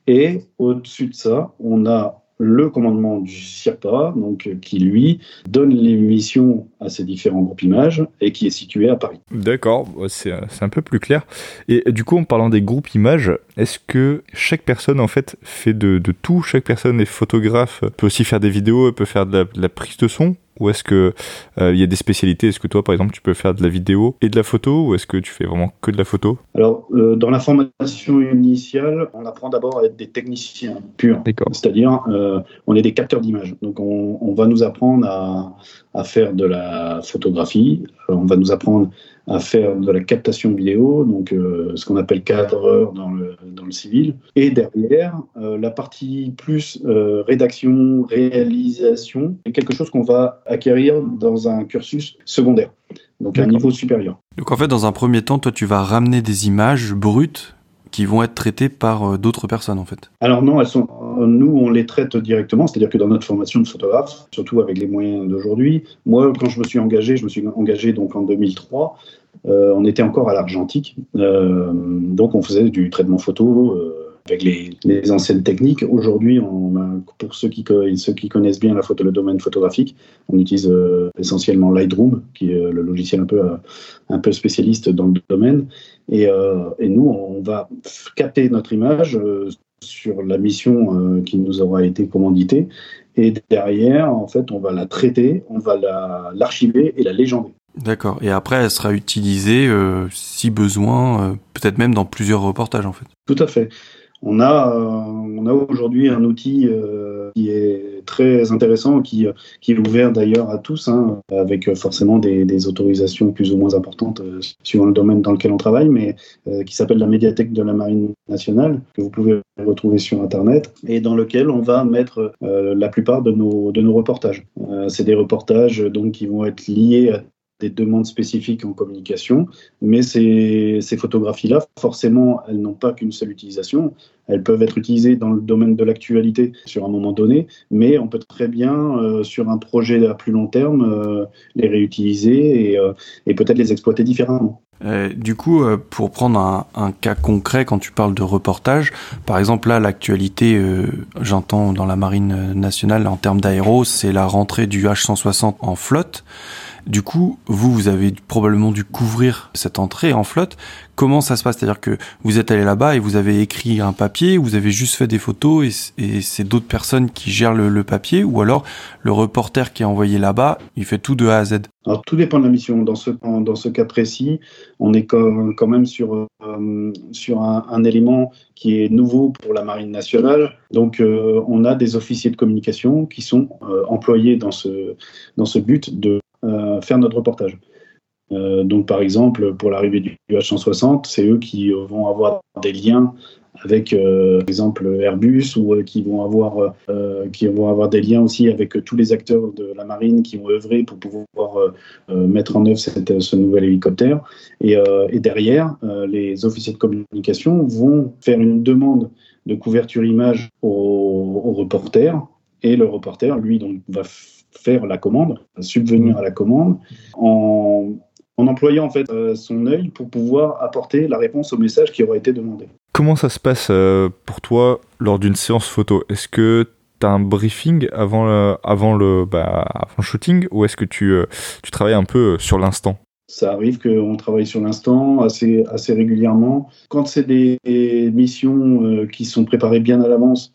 Et au-dessus de ça, on a le commandement du CIRPA, donc, euh, qui lui donne les missions à ces différents groupes images et qui est situé à Paris. D'accord, c'est un peu plus clair. Et du coup, en parlant des groupes images, est-ce que chaque personne en fait fait de, tout? Chaque personne est photographe, peut aussi faire des vidéos, peut faire de la prise de son? Ou est-ce que euh, il y a des spécialités? Est-ce que toi, par exemple, tu peux faire de la vidéo et de la photo, ou est-ce que tu fais vraiment que de la photo? Alors, euh, dans la formation initiale, on apprend d'abord à être des techniciens purs. C'est-à-dire, euh, on est des capteurs d'images. Donc, on, on, va nous apprendre à, à, faire de la photographie. on va nous apprendre à faire de la captation vidéo, donc ce qu'on appelle cadreur dans le, dans le civil. Et derrière, euh, la partie plus euh, rédaction, réalisation, est quelque chose qu'on va acquérir dans un cursus secondaire, donc à un niveau supérieur. Donc en fait, dans un premier temps, toi, tu vas ramener des images brutes qui vont être traitées par d'autres personnes en fait Alors non, elles sont, nous on les traite directement, c'est-à-dire que dans notre formation de photographe, surtout avec les moyens d'aujourd'hui, moi quand je me suis engagé, je me suis engagé donc en 2003, euh, on était encore à l'argentique, euh, donc on faisait du traitement photo euh, avec les, anciennes techniques. Aujourd'hui, pour ceux qui, ceux qui connaissent bien la photo, le domaine photographique, on utilise essentiellement Lightroom, qui est le logiciel un peu, un peu spécialiste dans le domaine. Et, et nous, on va capter notre image sur la mission qui nous aura été commanditée. Et derrière, en fait, on va la traiter, on va l'archiver et la légender. D'accord. Et après, elle sera utilisée, euh, si besoin, euh, peut-être même dans plusieurs reportages, en fait. Tout à fait. On a, euh, a aujourd'hui un outil qui est très intéressant, qui, qui est ouvert d'ailleurs à tous, hein, avec forcément des, des, autorisations plus ou moins importantes suivant le domaine dans lequel on travaille, mais qui s'appelle la médiathèque de la Marine nationale, que vous pouvez retrouver sur Internet, et dans lequel on va mettre la plupart de nos, de nos reportages. C'est des reportages donc, qui vont être liés à des demandes spécifiques en communication, mais ces, photographies-là, forcément, elles n'ont pas qu'une seule utilisation. Elles peuvent être utilisées dans le domaine de l'actualité sur un moment donné, mais on peut très bien, euh, sur un projet à plus long terme, euh, les réutiliser et, euh, et peut-être les exploiter différemment. du coup, pour prendre un, cas concret, quand tu parles de reportage, par exemple là, l'actualité, j'entends dans la marine nationale en termes d'aéro, c'est la rentrée du H160 en flotte. Du coup, vous, vous avez probablement dû couvrir cette entrée en flotte. Comment ça se passe? C'est-à-dire que vous êtes allé là-bas et vous avez écrit un papier, vous avez juste fait des photos et, c'est d'autres personnes qui gèrent le, papier, ou alors le reporter qui est envoyé là-bas, il fait tout de A à Z? Alors tout dépend de la mission. Dans ce, dans ce cas précis, on est quand même sur, euh, sur un, élément qui est nouveau pour la Marine nationale. Donc euh, on a des officiers de communication qui sont euh, employés dans ce, dans ce but de faire notre reportage. Euh, donc, par exemple, pour l'arrivée du H160, c'est eux qui vont avoir des liens avec, euh, par exemple, Airbus ou qui vont avoir qui vont avoir des liens aussi avec tous les acteurs de la marine qui vont œuvrer pour pouvoir mettre en œuvre ce nouvel hélicoptère. Et, et derrière, les officiers de communication vont faire une demande de couverture image au, au reporter et le reporter, lui, donc, va faire la commande, subvenir à la commande, en, en employant en fait euh, son œil pour pouvoir apporter la réponse au message qui aura été demandé. Comment ça se passe euh, pour toi lors d'une séance photo? Est-ce que tu as un briefing avant le, avant le, bah, avant le shooting ou est-ce que tu, euh, tu travailles un peu sur l'instant? Ça arrive qu'on travaille sur l'instant assez, assez régulièrement. Quand c'est des missions qui sont préparées bien à l'avance,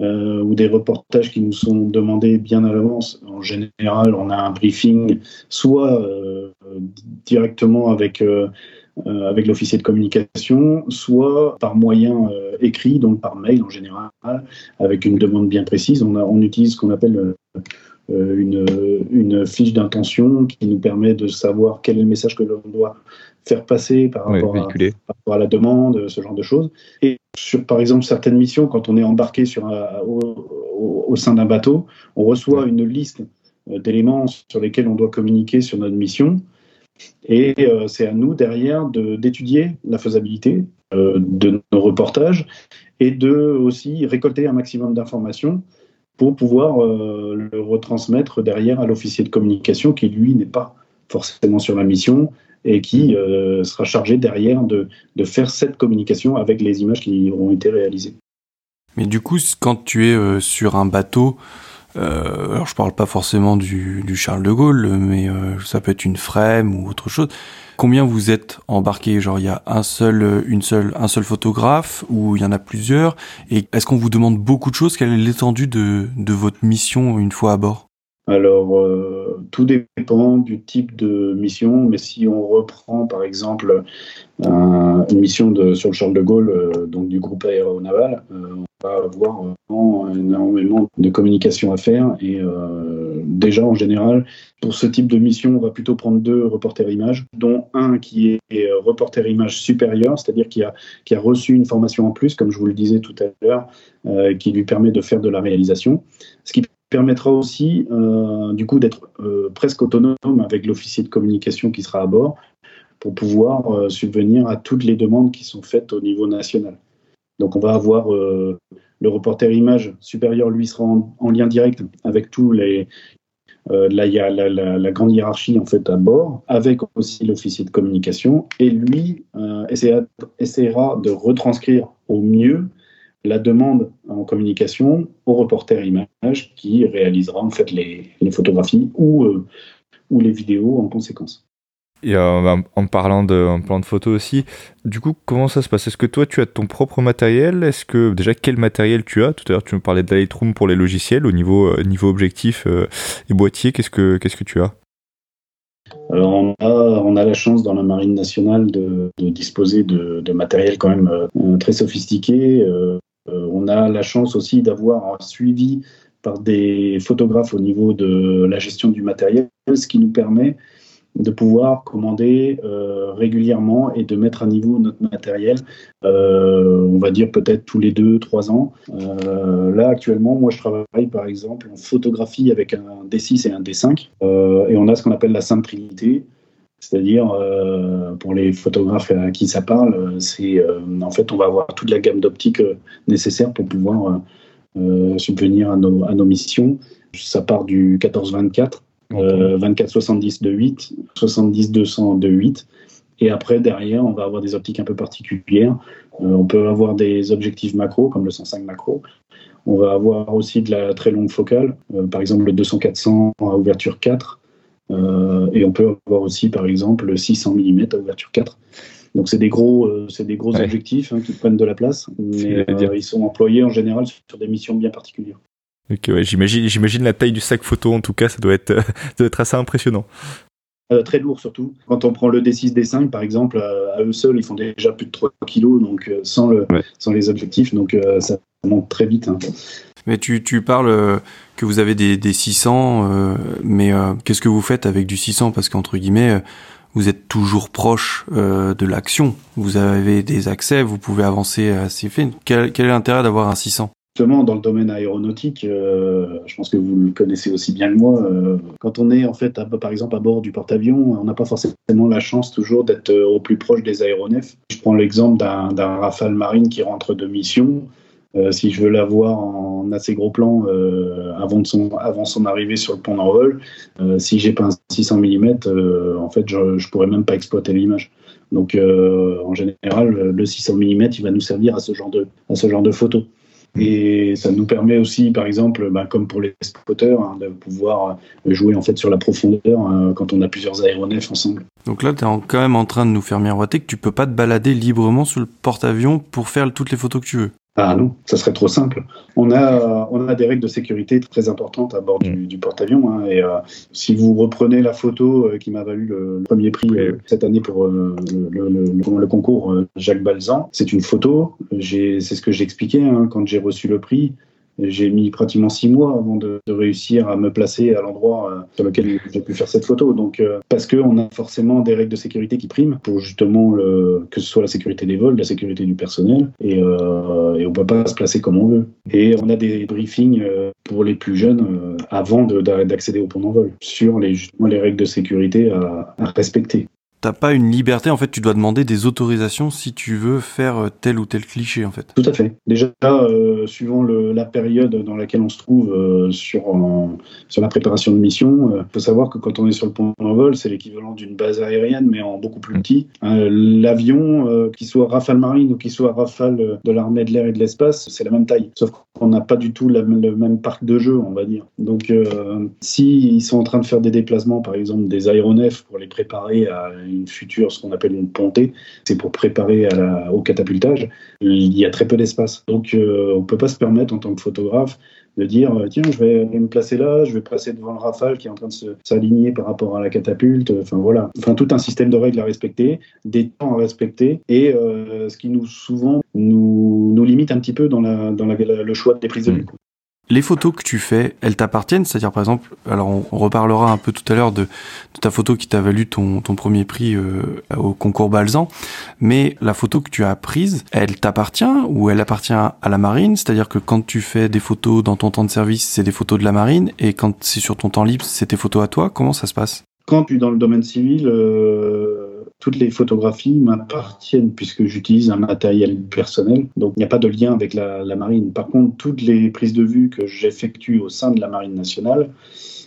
euh, ou des reportages qui nous sont demandés bien à l'avance. En général, on a un briefing soit euh, directement avec, euh, euh avec l'officier de communication, soit par moyen écrit, donc par mail en général, avec une demande bien précise. On, a, on utilise ce qu'on appelle une, une, fiche d'intention qui nous permet de savoir quel est le message que l'on doit faire passer par rapport, à, par rapport, à, la demande, ce genre de choses. Et sur, par exemple, certaines missions, quand on est embarqué sur au, sein d'un bateau, on reçoit une liste euh, d'éléments sur lesquels on doit communiquer sur notre mission. Et euh, c'est à nous, derrière, d'étudier la faisabilité euh, de nos reportages et de aussi récolter un maximum d'informations pour pouvoir le retransmettre derrière à l'officier de communication qui, lui, n'est pas forcément sur la mission et qui sera chargé derrière de, de, faire cette communication avec les images qui auront été réalisées. Mais du coup, quand tu es sur un bateau, euh, alors je parle pas forcément du, du Charles de Gaulle, mais euh, ça peut être une frame ou autre chose. Combien vous êtes embarqué Genre il y a un seul, une seule, un seul photographe ou il y en a plusieurs? Et est-ce qu'on vous demande beaucoup de choses? Quelle est l'étendue de, de votre mission une fois à bord? Alors, euh, tout dépend du type de mission, mais si on reprend par exemple une mission de, sur le Charles de Gaulle, euh, donc du groupe aéronaval, euh, on va avoir énormément de communication à faire. Et déjà, en général, pour ce type de mission, on va plutôt prendre deux reporters images, dont un qui est reporter image supérieur, c'est-à-dire qui a, qui a reçu une formation en plus, comme je vous le disais tout à l'heure, qui lui permet de faire de la réalisation. Permettra aussi euh, du coup d'être euh, presque autonome avec l'officier de communication qui sera à bord pour pouvoir euh, subvenir à toutes les demandes qui sont faites au niveau national. Donc on va avoir le reporter image supérieur, lui sera en, lien direct avec tous les là, il y a la, grande hiérarchie en fait à bord, avec aussi l'officier de communication, et lui essaiera de retranscrire au mieux la demande en communication au reporter image qui réalisera en fait les, photographies ou, euh, ou les vidéos en conséquence. Et euh, en parlant de, plan de photo aussi, du coup, comment ça se passe? Est-ce que toi, tu as ton propre matériel? Est-ce que déjà quel matériel tu as? Tout à l'heure, tu me parlais de Lightroom pour les logiciels. Au niveau euh, niveau objectif et boîtier, qu'est-ce que qu'est-ce que tu as? Alors on a, on a la chance dans la marine nationale de, disposer de, de, matériel quand même très sophistiqué. Euh, on a la chance aussi d'avoir un suivi par des photographes au niveau de la gestion du matériel, ce qui nous permet de pouvoir commander euh, régulièrement et de mettre à niveau notre matériel, euh, on va dire peut-être tous les deux, trois ans. là, actuellement, moi, je travaille par exemple en photographie avec un D6 et un D5, et on a ce qu'on appelle la Sainte Trinité. C'est-à-dire, euh, pour les photographes à qui ça parle, c'est euh, en fait, on va avoir toute la gamme d'optiques euh, nécessaire pour pouvoir subvenir à nos, à nos, missions. Ça part du 14-24, 24-70 de 8, 70-200 de 8. Et après, derrière, on va avoir des optiques un peu particulières. on peut avoir des objectifs macro, comme le 105 macro. On va avoir aussi de la très longue focale, par exemple le 200-400 à ouverture 4. Euh, et on peut avoir aussi, par exemple, 600 mm à ouverture 4. Donc c'est des gros, euh, c'est des gros objectifs hein, qui prennent de la place, mais euh, ils sont employés en général sur des missions bien particulières. j'imagine, j'imagine la taille du sac photo en tout cas, ça doit être, doit être assez impressionnant. très lourd surtout. Quand on prend le D6, D5 par exemple, à eux seuls, ils font déjà plus de 3 kg, donc sans, le, sans les objectifs, donc ça monte très vite. Hein. Mais tu, parles euh, que vous avez des, des 600, euh, mais euh, qu'est-ce que vous faites avec du 600 Parce qu'entre guillemets, vous êtes toujours proche de l'action. Vous avez des accès, vous pouvez avancer assez vite. Quel, quel est l'intérêt d'avoir un 600 Justement, dans le domaine aéronautique, je pense que vous le connaissez aussi bien que moi. quand on est en fait, par exemple, à bord du porte-avions, on n'a pas forcément la chance toujours d'être au plus proche des aéronefs. Je prends l'exemple d'un Rafale Marine qui rentre de mission. Euh, si je veux l'avoir en assez gros plan euh, avant, son, arrivée sur le pont d'envol, euh, si j'ai pas un 600 mm, en fait, je, je pourrais même pas exploiter l'image. Donc, en général, le 600 mm, il va nous servir à ce genre de, photos. Et ça nous permet aussi, par exemple, bah, comme pour les spotters, hein, de pouvoir jouer en fait sur la profondeur quand on a plusieurs aéronefs ensemble. Donc là, tu es quand même en train de nous faire miroiter que tu peux pas te balader librement sur le porte-avions pour faire toutes les photos que tu veux. Ah non, ça serait trop simple. On a, on a des règles de sécurité très importantes à bord du, mm. du porte-avions. Hein, et euh, si vous reprenez la photo euh, qui m'a valu le, premier prix euh, cette année pour le, le, le, concours Jacques Balzan, c'est une photo. C'est ce que j'expliquais hein, quand j'ai reçu le prix. J'ai mis pratiquement six mois avant de, réussir à me placer à l'endroit euh, sur lequel j'ai pu faire cette photo. Donc, euh, parce qu'on a forcément des règles de sécurité qui priment pour justement le, que ce soit la sécurité des vols, la sécurité du personnel, et, euh, et on peut pas se placer comme on veut. Et on a des briefings euh, pour les plus jeunes avant d'accéder au pont d'envol sur les, justement les règles de sécurité à respecter. T'as pas une liberté. En fait, tu dois demander des autorisations si tu veux faire euh, tel ou tel cliché, en fait. Tout à fait. Déjà, euh, suivant la période dans laquelle on se trouve euh, sur, sur la préparation de mission, il faut savoir que quand on est sur le point d'envol, c'est l'équivalent d'une base aérienne, mais en beaucoup plus petit. L'avion, qu'il soit Rafale Marine ou qu'il soit Rafale de l'armée de l'air et de l'espace, c'est la même taille. Sauf qu'on n'a pas du tout le même parc de jeu, on va dire. Donc, s'ils sont en train de faire des déplacements, par exemple des aéronefs pour les préparer à une future, ce qu'on appelle une pontée, c'est pour préparer à la, au catapultage, il y a très peu d'espace. Donc euh, on ne peut pas se permettre en tant que photographe de dire euh, tiens je vais me placer là, je vais passer devant le rafale qui est en train de s'aligner par rapport à la catapulte, enfin voilà, enfin tout un système de règles à respecter, des temps à respecter. Et euh, ce qui nous souvent nous, nous limite un petit peu dans, la, dans la, le choix des prises de vue les photos que tu fais, elles t'appartiennent? C'est-à-dire, par exemple, alors on, reparlera un peu tout à l'heure de, ta photo qui t'a valu ton, premier prix euh, au concours Balzan, mais la photo que tu as prise, elle t'appartient ou elle appartient à la marine? C'est-à-dire que quand tu fais des photos dans ton temps de service, c'est des photos de la marine, et quand c'est sur ton temps libre, c'est tes photos à toi. Comment ça se passe? Quand tu es dans le domaine civil, euh, toutes les photographies m'appartiennent puisque j'utilise un matériel personnel. Donc il n'y a pas de lien avec la, marine. Par contre, toutes les prises de vue que j'effectue au sein de la marine nationale,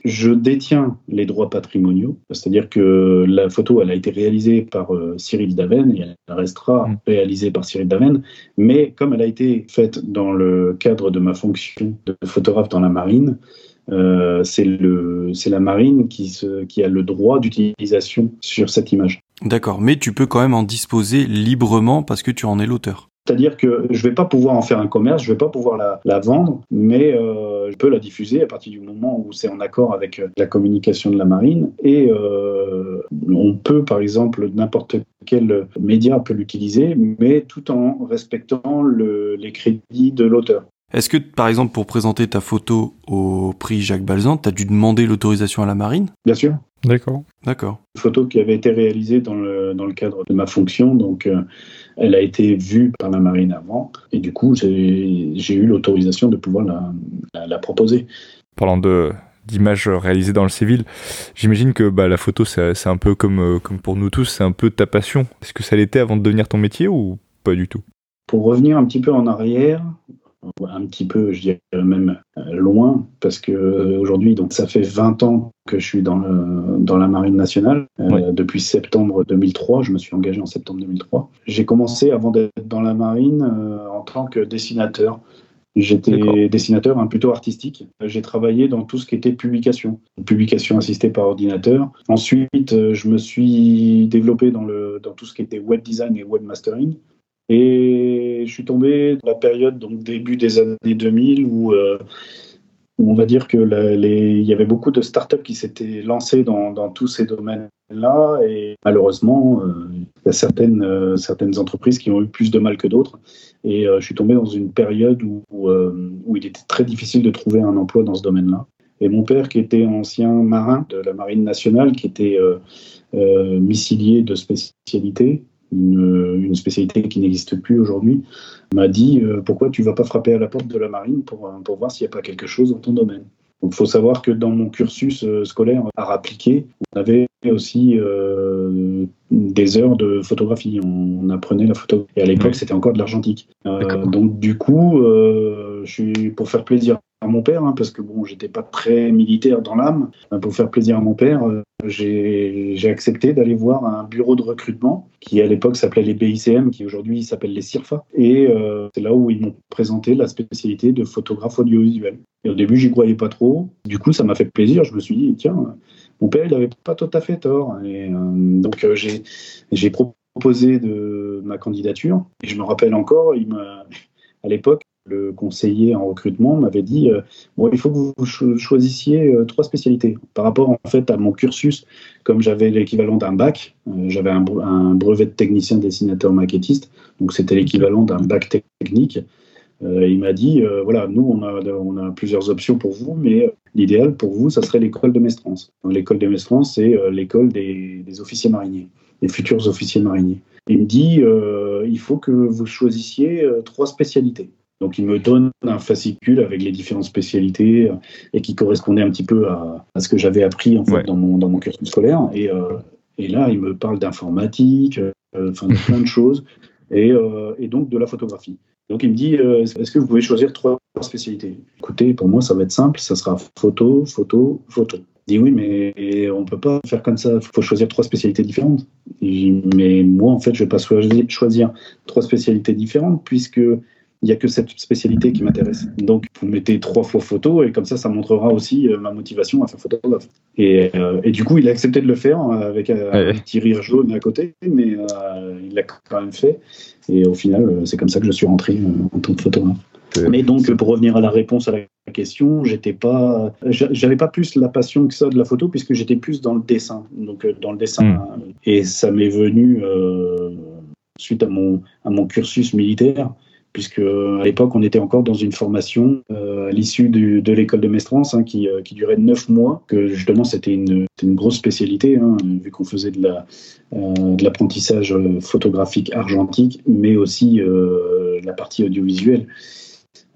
je détiens les droits patrimoniaux, c'est-à-dire que la photo, elle a été réalisée par euh, Cyril Daven et elle restera mmh. réalisée par Cyril Daven, mais comme elle a été faite dans le cadre de ma fonction de photographe dans la marine, euh, c'est la marine qui, se, qui a le droit d'utilisation sur cette image. D'accord, mais tu peux quand même en disposer librement parce que tu en es l'auteur. C'est-à-dire que je ne vais pas pouvoir en faire un commerce, je ne vais pas pouvoir la, vendre, mais euh, je peux la diffuser à partir du moment où c'est en accord avec euh, la communication de la marine. Et euh, on peut, par exemple, n'importe quel média peut l'utiliser, mais tout en respectant les crédits de l'auteur. Est-ce que, par exemple, pour présenter ta photo au prix Jacques Balzan, tu as dû demander l'autorisation à la marine? Bien sûr. D'accord. D'accord. Une photo qui avait été réalisée dans le, dans le cadre de ma fonction, donc euh, elle a été vue par la marine avant, et du coup, j'ai eu l'autorisation de pouvoir la, la, proposer. Parlant de d'images réalisées dans le civil, j'imagine que bah, la photo, c'est un peu comme, euh, comme pour nous tous, c'est un peu ta passion. Est-ce que ça l'était avant de devenir ton métier ou pas du tout? Pour revenir un petit peu en arrière, un petit peu, je dirais même euh, loin, parce que euh, aujourd'hui, donc ça fait 20 ans que je suis dans, le, dans la marine nationale. Euh, depuis septembre 2003, je me suis engagé en septembre 2003. J'ai commencé avant d'être dans la marine en tant que dessinateur. J'étais dessinateur hein, plutôt artistique. J'ai travaillé dans tout ce qui était publication, publication assistée par ordinateur. Ensuite, je me suis développé dans, le, dans tout ce qui était web design et webmastering. Et je suis tombé dans la période, donc début des années 2000, où, euh, on va dire que il y avait beaucoup de startups qui s'étaient lancées dans, tous ces domaines-là. Et malheureusement, euh, il y a certaines, euh, certaines entreprises qui ont eu plus de mal que d'autres. Et je suis tombé dans une période où, où il était très difficile de trouver un emploi dans ce domaine-là. Et mon père, qui était ancien marin de la marine nationale, qui était missilier de spécialité, une, spécialité qui n'existe plus aujourd'hui, m'a dit euh, pourquoi tu vas pas frapper à la porte de la marine pour, euh, pour voir s'il n'y a pas quelque chose dans ton domaine. Donc, il faut savoir que dans mon cursus euh, scolaire à appliqué, on avait aussi des heures de photographie. On, apprenait la photo. Et à l'époque, c'était encore de l'argentique. donc, du coup, je suis pour faire plaisir à mon père, hein, parce que bon, j'étais pas très militaire dans l'âme. Pour faire plaisir à mon père, euh, j'ai accepté d'aller voir un bureau de recrutement qui à l'époque s'appelait les BICM, qui aujourd'hui s'appelle les CIRFA. Et euh, c'est là où ils m'ont présenté la spécialité de photographe audiovisuel. Et au début, j'y croyais pas trop. Du coup, ça m'a fait plaisir. Je me suis dit, tiens, mon père, il avait pas tout à fait tort. Et euh, donc, j'ai proposé de ma candidature. Et je me rappelle encore, il m'a à l'époque, le conseiller en recrutement m'avait dit euh, bon, il faut que vous choisissiez euh, trois spécialités. Par rapport en fait à mon cursus, comme j'avais l'équivalent d'un bac, euh, j'avais un, brevet de technicien dessinateur maquettiste, donc c'était l'équivalent d'un bac technique. il m'a dit voilà, nous on a, plusieurs options pour vous, mais l'idéal pour vous, ça serait l'école de Mestrance. L'école de Mestrance, c'est l'école des, des, officiers mariniers, des futurs officiers mariniers. Il me dit il faut que vous choisissiez trois spécialités. Donc il me donne un fascicule avec les différentes spécialités euh, et qui correspondait un petit peu à, ce que j'avais appris en fait, dans, mon, dans mon cursus scolaire. Et, euh, Et là, il me parle d'informatique, enfin de plein de choses, et, et, donc de la photographie. Donc il me dit, est-ce que vous pouvez choisir trois spécialités? Écoutez, pour moi, ça va être simple, ça sera photo, photo, photo. Il dit oui, mais on peut pas faire comme ça. Il faut choisir trois spécialités différentes. mais moi, en fait, je vais pas choisir trois spécialités différentes puisque il n'y a que cette spécialité qui m'intéresse. Donc, vous mettez trois fois photo et comme ça, ça montrera aussi euh, ma motivation à faire photographe. Et, euh, et, du coup, il a accepté de le faire euh, avec un petit rire jaune à côté, mais il l'a quand même fait. Et au final, c'est comme ça que je suis rentré en tant que photographe. Mais donc, pour revenir à la réponse à la question, j'étais pas, j'avais pas plus la passion que ça de la photo puisque j'étais plus dans le dessin. Donc, dans le dessin, hmm. et ça m'est venu suite à mon à mon cursus militaire puisque à l'époque on était encore dans une formation euh, à l'issue de l'école de Mestrance hein, qui, euh, qui, durait neuf mois, que justement c'était une, grosse spécialité, hein, vu qu'on faisait de la euh, de l'apprentissage photographique argentique, mais aussi la partie audiovisuelle.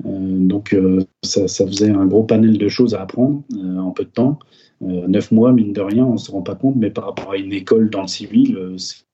donc ça, ça, faisait un gros panel de choses à apprendre en peu de temps. neuf mois, mine de rien, on ne se rend pas compte, mais par rapport à une école dans le civil, c'est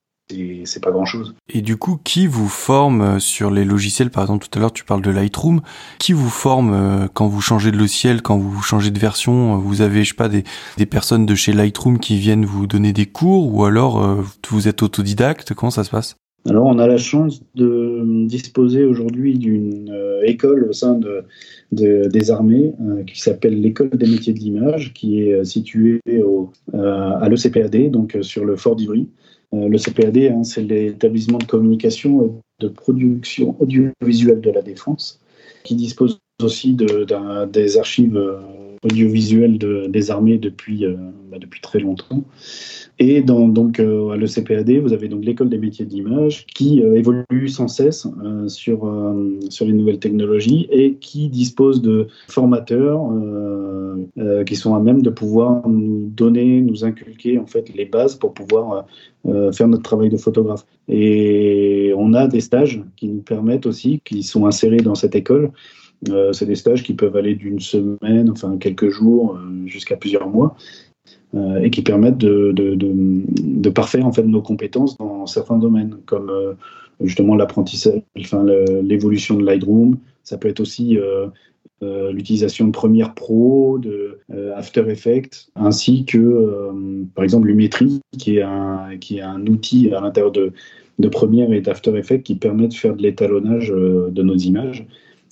pas grand chose. Et du coup, qui vous forme euh, sur les logiciels? Par exemple, tout à l'heure, tu parles de Lightroom. Qui vous forme euh, quand vous changez de logiciel, quand vous changez de version? Vous avez, je sais pas, des, des personnes de chez Lightroom qui viennent vous donner des cours ou alors euh, vous êtes autodidacte? Comment ça se passe? Alors, on a la chance de disposer aujourd'hui d'une école au sein de, des armées qui s'appelle l'école des métiers de l'image, qui est située au, à l'ECPAD, donc sur le fort d'Ivry. Euh, le CPAD, hein, c'est l'établissement de communication et de production audiovisuelle de la défense, qui dispose aussi de, des archives euh, audiovisuelles des armées depuis, euh, bah, depuis très longtemps. Et donc, euh, à l'ECPAD, vous avez donc l'école des métiers de l'image qui euh, évolue sans cesse sur, sur les nouvelles technologies et qui dispose de formateurs qui sont à même de pouvoir nous donner, nous inculquer en fait les bases pour pouvoir faire notre travail de photographe. Et on a des stages qui nous permettent aussi, qui sont insérés dans cette école, c'est des stages qui peuvent aller d'une semaine, enfin quelques jours, jusqu'à plusieurs mois, euh, et qui permettent de, parfaire en fait nos compétences dans certains domaines, comme euh, justement l'apprentissage, enfin l'évolution de Lightroom. Ça peut être aussi euh, l'utilisation de Premiere Pro, de After Effects, ainsi que par exemple Lumetri, qui est un, qui est un outil à l'intérieur de Premiere et d'After Effects qui permet de faire de l'étalonnage de nos images.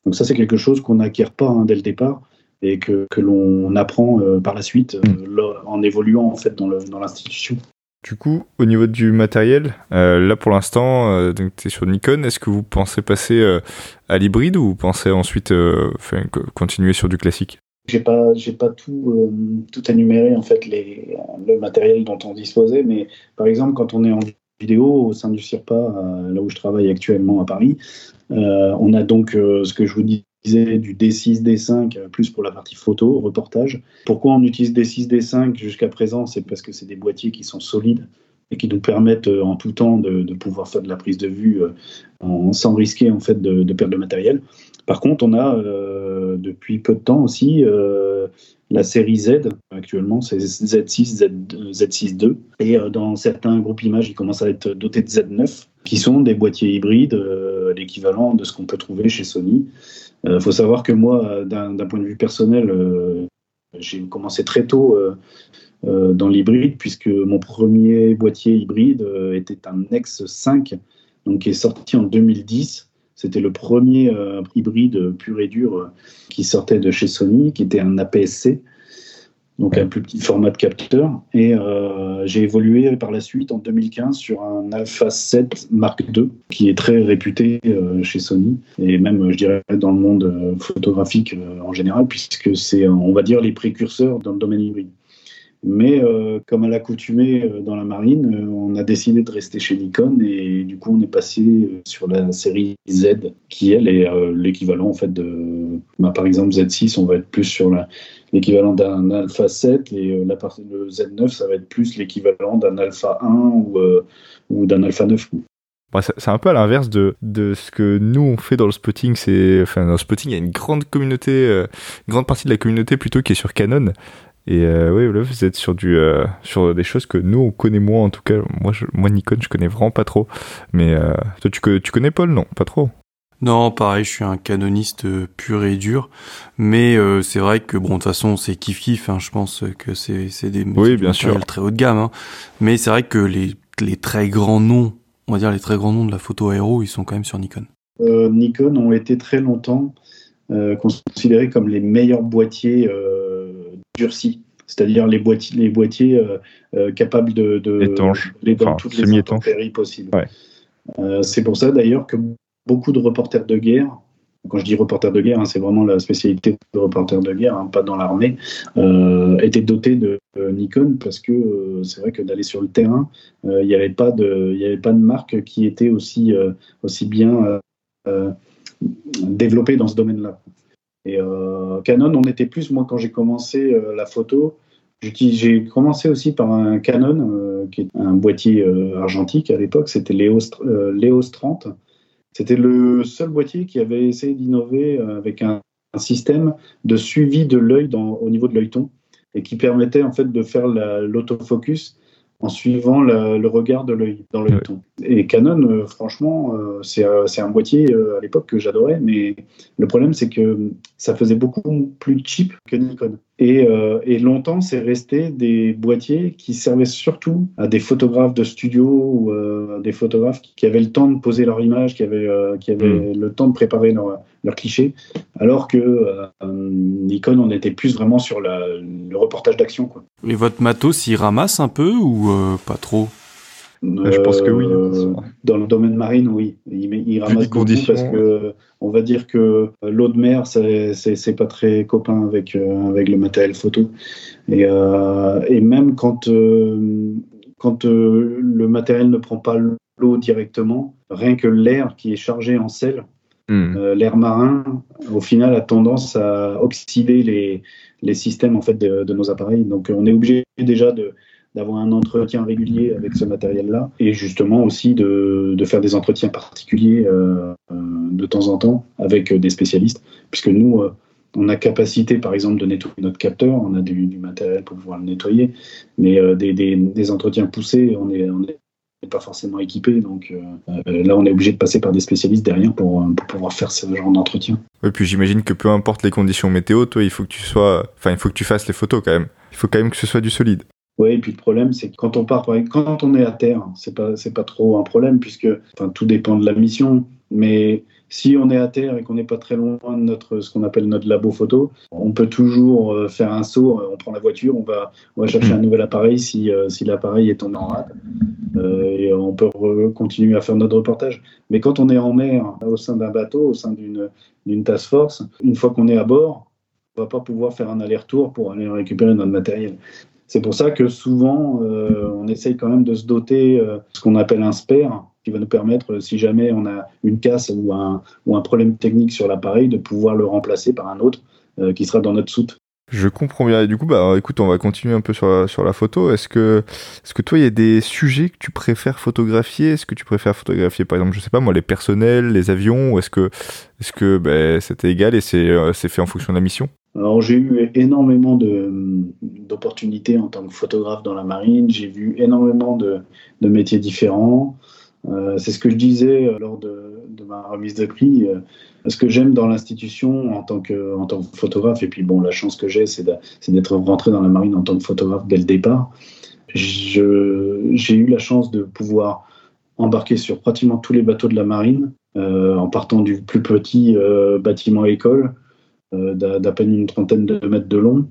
Donc ça, c'est quelque chose qu'on n'acquiert pas hein, dès le départ et que, que l'on apprend euh, par la suite euh, mm. en évoluant en fait dans l'institution. Du coup, au niveau du matériel, euh, là pour l'instant, tu es sur Nikon, est-ce que vous pensez passer à l'hybride ou vous pensez ensuite continuer sur du classique? J'ai pas j'ai pas tout tout énuméré en fait les, le matériel dont on disposait mais par exemple quand on est en vidéo au sein du CIRPA là où je travaille actuellement à Paris on a donc ce que je vous dis du D6, D5, euh, plus pour la partie photo, reportage. Pourquoi on utilise D6, D5 jusqu'à présent? C'est parce que c'est des boîtiers qui sont solides et qui nous permettent euh, en tout temps de, pouvoir faire de la prise de vue euh, sans risquer en fait de, perdre de matériel. Par contre, on a depuis peu de temps aussi la série Z. Actuellement, c'est Z6, Z, Z6 II. Et dans certains groupes images, ils commencent à être dotés de Z9, qui sont des boîtiers hybrides, l'équivalent de ce qu'on peut trouver chez Sony. Il euh, faut savoir que moi, d'un point de vue personnel, euh, j'ai commencé très tôt euh, dans l'hybride, puisque mon premier boîtier hybride était un Nex 5, donc qui est sorti en 2010. C'était le premier hybride pur et dur qui sortait de chez Sony, qui était un APS-C donc un plus petit format de capteur. Et euh, j'ai évolué par la suite en 2015 sur un Alpha 7 Mark II, qui est très réputé euh, chez Sony, et même, je dirais, dans le monde euh, photographique en général, puisque c'est, on va dire, les précurseurs dans le domaine hybride. Mais comme à l'accoutumée dans la marine, on a décidé de rester chez Nikon et du coup on est passé sur la série Z qui elle est l'équivalent en fait de, bah, par exemple Z6, on va être plus sur la, l'équivalent d'un alpha 7 et euh, la partie, le Z9 ça va être plus l'équivalent d'un alpha 1 ou, euh, ou d'un alpha 9. c'est un peu à l'inverse de, de ce que nous on fait dans le spotting. C'est, enfin, dans le spotting, il y a une grande communauté, euh, une grande partie de la communauté plutôt qui est sur Canon. Et oui, là, vous êtes sur, du, sur des choses que nous, on connaît moins, en tout cas. Moi, moi Nikon, je connais vraiment pas trop. Mais toi, tu, tu connais Paul? Non, pas trop. Non, pareil, je suis un canoniste pur et dur, mais euh, c'est vrai que bon, de toute façon, c'est kiff kiff. Hein, je pense que c'est c'est des oui, bien sûr, très haut de gamme. Hein. Mais c'est vrai que les les très grands noms, on va dire les très grands noms de la photo aéro, ils sont quand même sur Nikon. Euh, Nikon ont été très longtemps euh, considérés comme les meilleurs boîtiers euh, durcis c'est-à-dire les boîtiers, les boîtiers euh, euh, capables de, de étanches, les dans toutes les intempéries possibles. Ouais. Euh, c'est pour ça d'ailleurs que beaucoup de reporters de guerre, quand je dis reporters de guerre, hein, c'est vraiment la spécialité de reporters de guerre, hein, pas dans l'armée, euh, étaient dotés de euh, Nikon parce que euh, c'est vrai que d'aller sur le terrain, il n'y avait pas de, avait pas de marque qui était aussi aussi bien développée dans ce domaine-là. Et Canon, on était plus, moi quand j'ai commencé la photo, j'ai commencé aussi par un Canon, qui est un boîtier argentique à l'époque, c'était l'EOS 30. C'était le seul boîtier qui avait essayé d'innover euh, avec un, système de suivi de l'œil au niveau de l'œilleton et qui permettait en fait de faire l'autofocus en suivant le regard de l'œil dans l'œilleton. Et Canon, euh, franchement, euh, c'est un boîtier à l'époque que j'adorais, mais le problème c'est que ça faisait beaucoup plus cheap que Nikon. Euh, et, longtemps, c'est resté des boîtiers qui servaient surtout à des photographes de studio ou euh, des photographes qui avaient le temps de poser leur image, qui avaient, euh, qui avaient hmm. le temps de préparer leurs leur clichés, alors que Nikon, on était plus vraiment sur le reportage d'action. Et votre matos, il ramasse un peu ou pas trop? Je pense que oui. Hein, dans le domaine marine, oui. Il, il ramasse beaucoup parce que on va dire que l'eau de mer, c'est pas très copain avec, euh, avec le matériel photo. Et, euh, et même quand, euh, quand le matériel ne prend pas l'eau directement, rien que l'air qui est chargé en sel, hmm. l'air marin, au final, a tendance à oxyder les, les systèmes en fait, de, de nos appareils. Donc on est obligé déjà de d'avoir un entretien régulier avec ce matériel-là et justement aussi de, de, faire des entretiens particuliers euh, euh, de temps en temps avec des spécialistes, puisque nous, euh, on a capacité par exemple de nettoyer notre capteur, on a du, du matériel pour pouvoir le nettoyer, mais des, des, des, entretiens poussés, on est, on est pas forcément équipé. Donc là, on est obligé de passer par des spécialistes derrière pour, pour pouvoir faire ce genre d'entretien. Et puis j'imagine que peu importe les conditions météo, toi, il faut que tu sois, enfin, il faut que tu fasses les photos quand même. Il faut quand même que ce soit du solide. Oui, et puis le problème, c'est que quand on part, quand on est à terre, c'est pas, pas trop un problème puisque, tout dépend de la mission. Mais si on est à terre et qu'on n'est pas très loin de notre, ce qu'on appelle notre labo photo, on peut toujours euh, faire un saut. On prend la voiture, on va, on va chercher un nouvel appareil si, euh, si l'appareil est en rade. Euh, et on peut continuer à faire notre reportage. Mais quand on est en mer, au sein d'un bateau, au sein d'une, task force, une fois qu'on est à bord, on va pas pouvoir faire un aller-retour pour aller récupérer notre matériel. C'est pour ça que souvent, euh, on essaye quand même de se doter euh, ce qu'on appelle un spare, qui va nous permettre, si jamais on a une casse ou un, ou un problème technique sur l'appareil, de pouvoir le remplacer par un autre euh, qui sera dans notre soute. Je comprends bien. Du coup, bah, écoute, on va continuer un peu sur la, sur la photo. Est-ce que, est-ce que toi, il y a des sujets que tu préfères photographier? Est-ce que tu préfères photographier, par exemple, je sais pas moi, les personnels, les avions Ou est-ce que, est-ce que bah, c'était égal et c'est, c'est fait en fonction de la mission? Alors j'ai eu énormément d'opportunités en tant que photographe dans la marine, j'ai vu énormément de, de métiers différents. Euh, c'est ce que je disais euh, lors de, de ma remise de prix. Euh, ce que j'aime dans l'institution en, tant que, en tant que photographe, et puis bon, la chance que j'ai, c'est d'être rentré dans la marine en tant que photographe dès le départ. J'ai eu la chance de pouvoir embarquer sur pratiquement tous les bateaux de la marine, en partant du plus petit bâtiment école d'à peine une trentaine de mètres de long,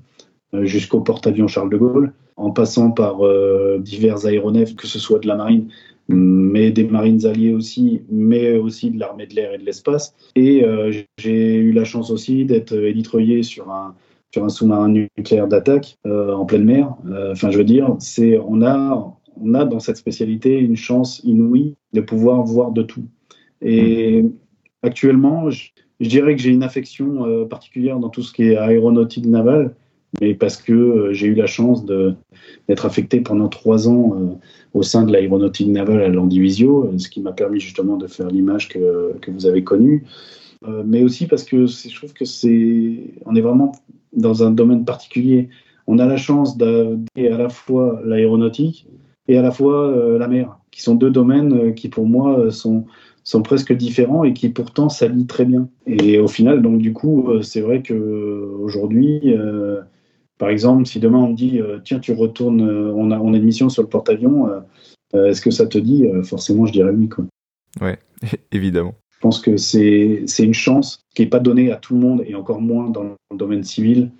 euh, jusqu'au porte-avions Charles de Gaulle, en passant par euh, divers aéronefs, que ce soit de la marine, mais des marines alliées aussi, mais aussi de l'armée de l'air et de l'espace. Et j'ai eu la chance aussi d'être éditreuillé sur un, sur un sous-marin nucléaire d'attaque en pleine mer. Enfin, je veux dire, c'est on a on a dans cette spécialité une chance inouïe de pouvoir voir de tout. Et actuellement, dirais que j'ai une affection euh, particulière dans tout ce qui est aéronautique navale, mais parce que euh, j'ai eu la chance d'être affecté pendant trois ans euh, au sein de l'aéronautique navale à Landivisio, ce qui m'a permis justement de faire l'image que, que, vous avez connue, mais aussi parce que je trouve que c'est, on est vraiment dans un domaine particulier. on a la chance d'avoir à la fois l'aéronautique et à la fois la mer, qui sont deux domaines qui pour moi sont sont presque différents et qui pourtant s'allient très bien. Et au final, donc du coup, c'est vrai que aujourd'hui, par exemple, si demain on me dit tiens, tu retournes, on a on a une mission sur le porte-avions, est-ce que ça te dit? Forcément, je dirais oui. Quoi. Ouais, évidemment. Je pense que c'est une chance qui n'est pas donnée à tout le monde et encore moins dans le domaine civil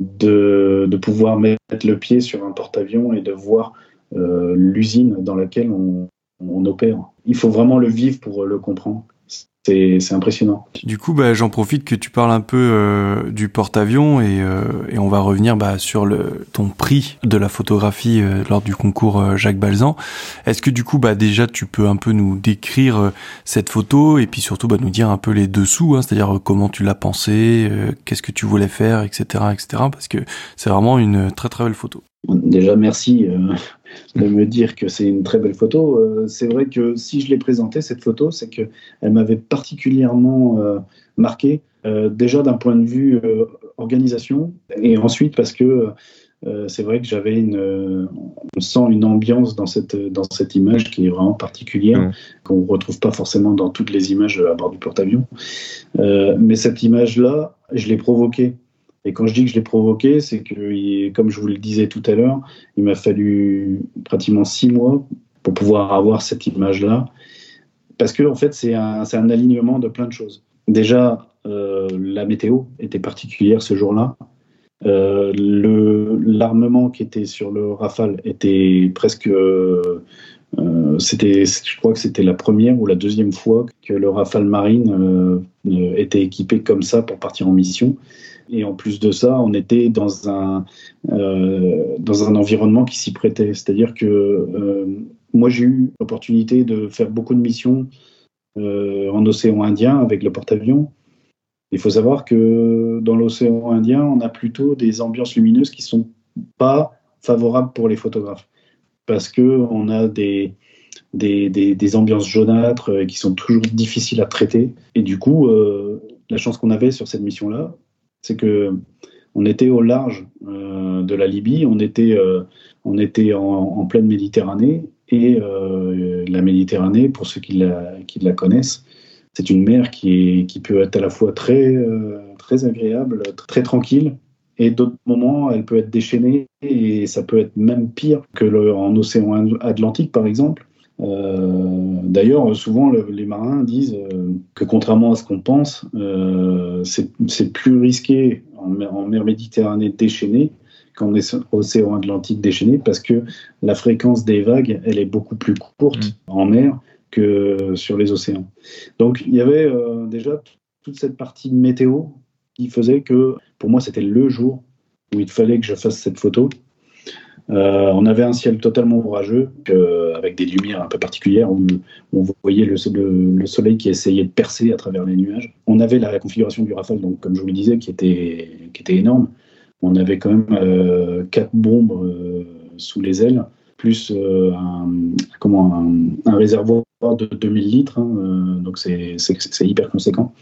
de, de pouvoir mettre le pied sur un porte-avions et de voir euh, l'usine dans laquelle on, on opère. Il faut vraiment le vivre pour le comprendre c'est impressionnant. Du coup, bah, j'en profite que tu parles un peu euh, du porte-avions et, euh, et, on va revenir bah, sur le, ton prix de la photographie euh, lors du concours Jacques Balzan. Est-ce que du coup, bah, déjà, tu peux un peu nous décrire cette photo et puis surtout bah, nous dire un peu les dessous, hein, c'est-à-dire comment tu l'as pensé, qu'est-ce que tu voulais faire, etc., etc. Parce que c'est vraiment une très très belle photo. Déjà, merci de me dire que c'est une très belle photo. Euh, c'est vrai que si je l'ai présentée, cette photo, c'est qu'elle m'avait particulièrement euh, marqué, euh, déjà d'un point de vue organisation, et ensuite parce que c'est vrai que j'avais une, on sent une ambiance dans cette, dans cette image qui est vraiment particulière, qu'on ne retrouve pas forcément dans toutes les images à bord du porte-avions. mais cette image-là, je l'ai provoquée et quand je dis que je l'ai provoqué, c'est que, comme je vous le disais tout à l'heure, il m'a fallu pratiquement six mois pour pouvoir avoir cette image-là. Parce que, en fait, c'est un, alignement de plein de choses. Déjà, euh, la météo était particulière ce jour-là. Euh, L'armement qui était sur le Rafale était presque. Euh, c'était, je crois que c'était la première ou la deuxième fois que le Rafale Marine euh, était équipé comme ça pour partir en mission. Et en plus de ça, on était dans un, euh, dans un environnement qui s'y prêtait. C'est-à-dire que euh, moi, j'ai eu l'opportunité de faire beaucoup de missions euh, en océan Indien avec le porte-avions. Il faut savoir que dans l'océan Indien, on a plutôt des ambiances lumineuses qui sont pas favorables pour les photographes. Parce qu'on a des, des, des, ambiances jaunâtres qui sont toujours difficiles à traiter. Et du coup, la chance qu'on avait sur cette mission-là, c'est que on était au large euh, de la Libye, on était, euh, on était en, pleine Méditerranée, et euh, la Méditerranée, pour ceux qui la, connaissent, c'est une mer qui, qui peut être à la fois très, très agréable, très tranquille, et d'autres moments, elle peut être déchaînée, et ça peut être même pire que le, en océan Atlantique, par exemple. Euh, d'ailleurs, souvent, les marins disent euh, que contrairement à ce qu'on pense, euh, c'est plus risqué en, mer Méditerranée déchaînée qu'en océan Atlantique déchaîné parce que la fréquence des vagues, elle est beaucoup plus courte mm. en mer que sur les océans. Donc, il y avait déjà toute cette partie météo qui faisait que, pour moi, c'était le jour où il fallait que je fasse cette photo. Euh, on avait un ciel totalement orageux, avec des lumières un peu particulières, où on voyait le, soleil qui essayait de percer à travers les nuages. On avait la configuration du Rafale, donc comme je vous le disais, qui était, qui était énorme. On avait quand même euh, quatre bombes euh, sous les ailes, plus un, comment, un, réservoir de 2000 litres, hein, donc c'est hyper conséquent,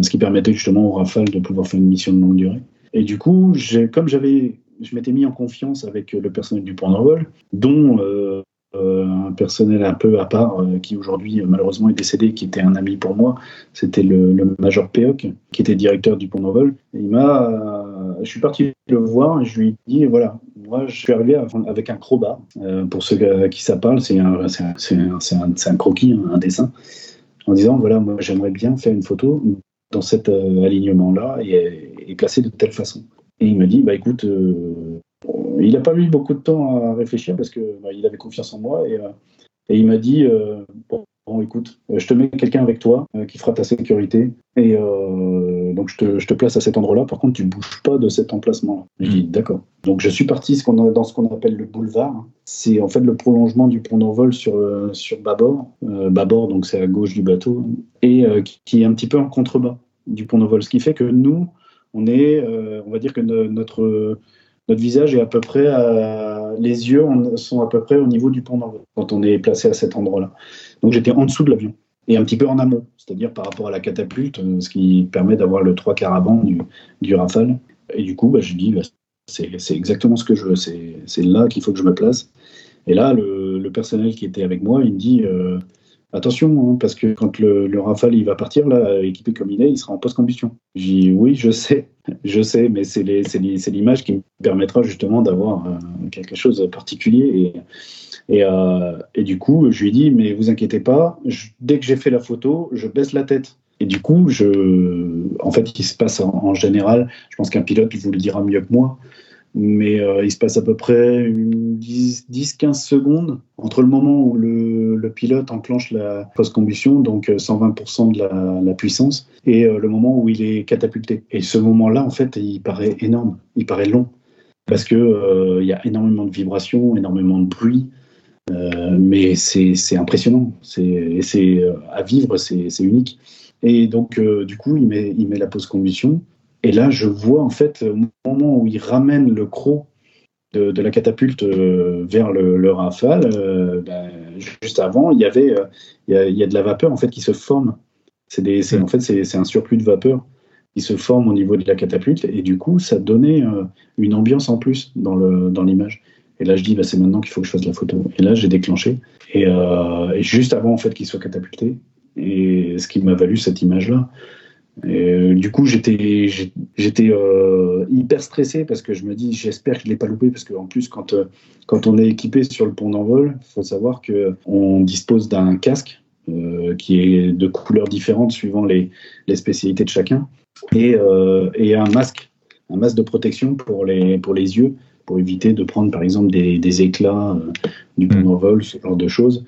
ce qui permettait justement au Rafale de pouvoir faire une mission de longue durée. Et du coup, comme j'avais je m'étais mis en confiance avec le personnel du d'envol, dont euh, euh, un personnel un peu à part euh, qui aujourd'hui malheureusement est décédé, qui était un ami pour moi. C'était le, major Peoc, qui était directeur du Pont d'envol. Il je suis parti le voir et je lui ai dit voilà, moi je suis arrivé avec un crobat. pour ceux à qui ça parle, c'est un, un, croquis, un dessin, en disant voilà, moi j'aimerais bien faire une photo dans cet alignement-là et, et placé de telle façon. Et il m'a dit, bah écoute, euh, il n'a pas mis beaucoup de temps à réfléchir parce qu'il bah, avait confiance en moi et, euh, il m'a dit, euh, bon, écoute, je te mets quelqu'un avec toi qui fera ta sécurité et donc je te, je te, place à cet endroit-là. Par contre, tu bouges pas de cet emplacement. Je dis d'accord. Donc je suis parti dans ce qu'on appelle le boulevard. C'est en fait le prolongement du pont d'envol sur sur bâbord. bâbord, donc c'est à gauche du bateau et qui, qui est un petit peu en contrebas du pont d'envol, ce qui fait que nous on est, euh, on va dire que notre notre visage est à peu près, les yeux sont à peu près au niveau du pont d'envol quand on est placé à cet endroit-là. Donc j'étais en dessous de l'avion et un petit peu en amont, c'est-à-dire par rapport à la catapulte, ce qui permet d'avoir le trois avant du, du Rafale. Et du coup, bah, je dis, bah, c'est exactement ce que je veux. C'est là qu'il faut que je me place. Et là, le, le, personnel qui était avec moi, il me dit euh, attention, hein, parce que quand le, le, Rafale il va partir, là, équipé comme il est, il sera en post-combustion. J'ai dit oui, je sais, je sais, mais c'est l'image qui me permettra justement d'avoir euh, quelque chose de particulier. Et, et, euh, du coup, je lui dis mais vous inquiétez pas, dès que j'ai fait la photo, je baisse la tête. Et du coup, je, en fait, il se passe en général, je pense qu'un pilote vous le dira mieux que moi, mais euh, il se passe à peu près 10-15 secondes entre le moment où le, pilote enclenche la post-combustion, donc 120% de la, puissance, et euh, le moment où il est catapulté. Et ce moment-là, en fait, il paraît énorme, il paraît long, parce que euh, y a énormément de vibrations, énormément de bruit, euh, mais c'est impressionnant, c'est à vivre, c'est unique. Et donc, du coup, il met, il met la post-combustion. Et là, je vois en fait, au moment où il ramène le croc de, de la catapulte euh, vers le, le rafale, euh, ben, juste avant, il y avait, euh, il, y a, il, y a, de la vapeur en fait qui se forme. C'est des, c'est, en fait, c'est, c'est un surplus de vapeur qui se forme au niveau de la catapulte, et du coup, ça donnait une ambiance en plus dans, le, dans l'image. Et là, je dis, bah, c'est maintenant qu'il faut que je fasse la photo. Et là, j'ai déclenché. Et, euh, et juste avant en fait qu'il soit catapulté, et ce qui m'a valu cette image-là. Et, euh, du coup, j'étais j'étais euh, hyper stressé parce que je me dis, j'espère que je l'ai pas loupé parce qu'en plus, quand euh, quand on est équipé sur le pont d'envol, il faut savoir que on dispose d'un casque euh, qui est de couleurs différentes suivant les, les spécialités de chacun et, euh, et un masque, un masque de protection pour les pour les yeux pour éviter de prendre par exemple des, des éclats du pont d'envol, ce genre de choses.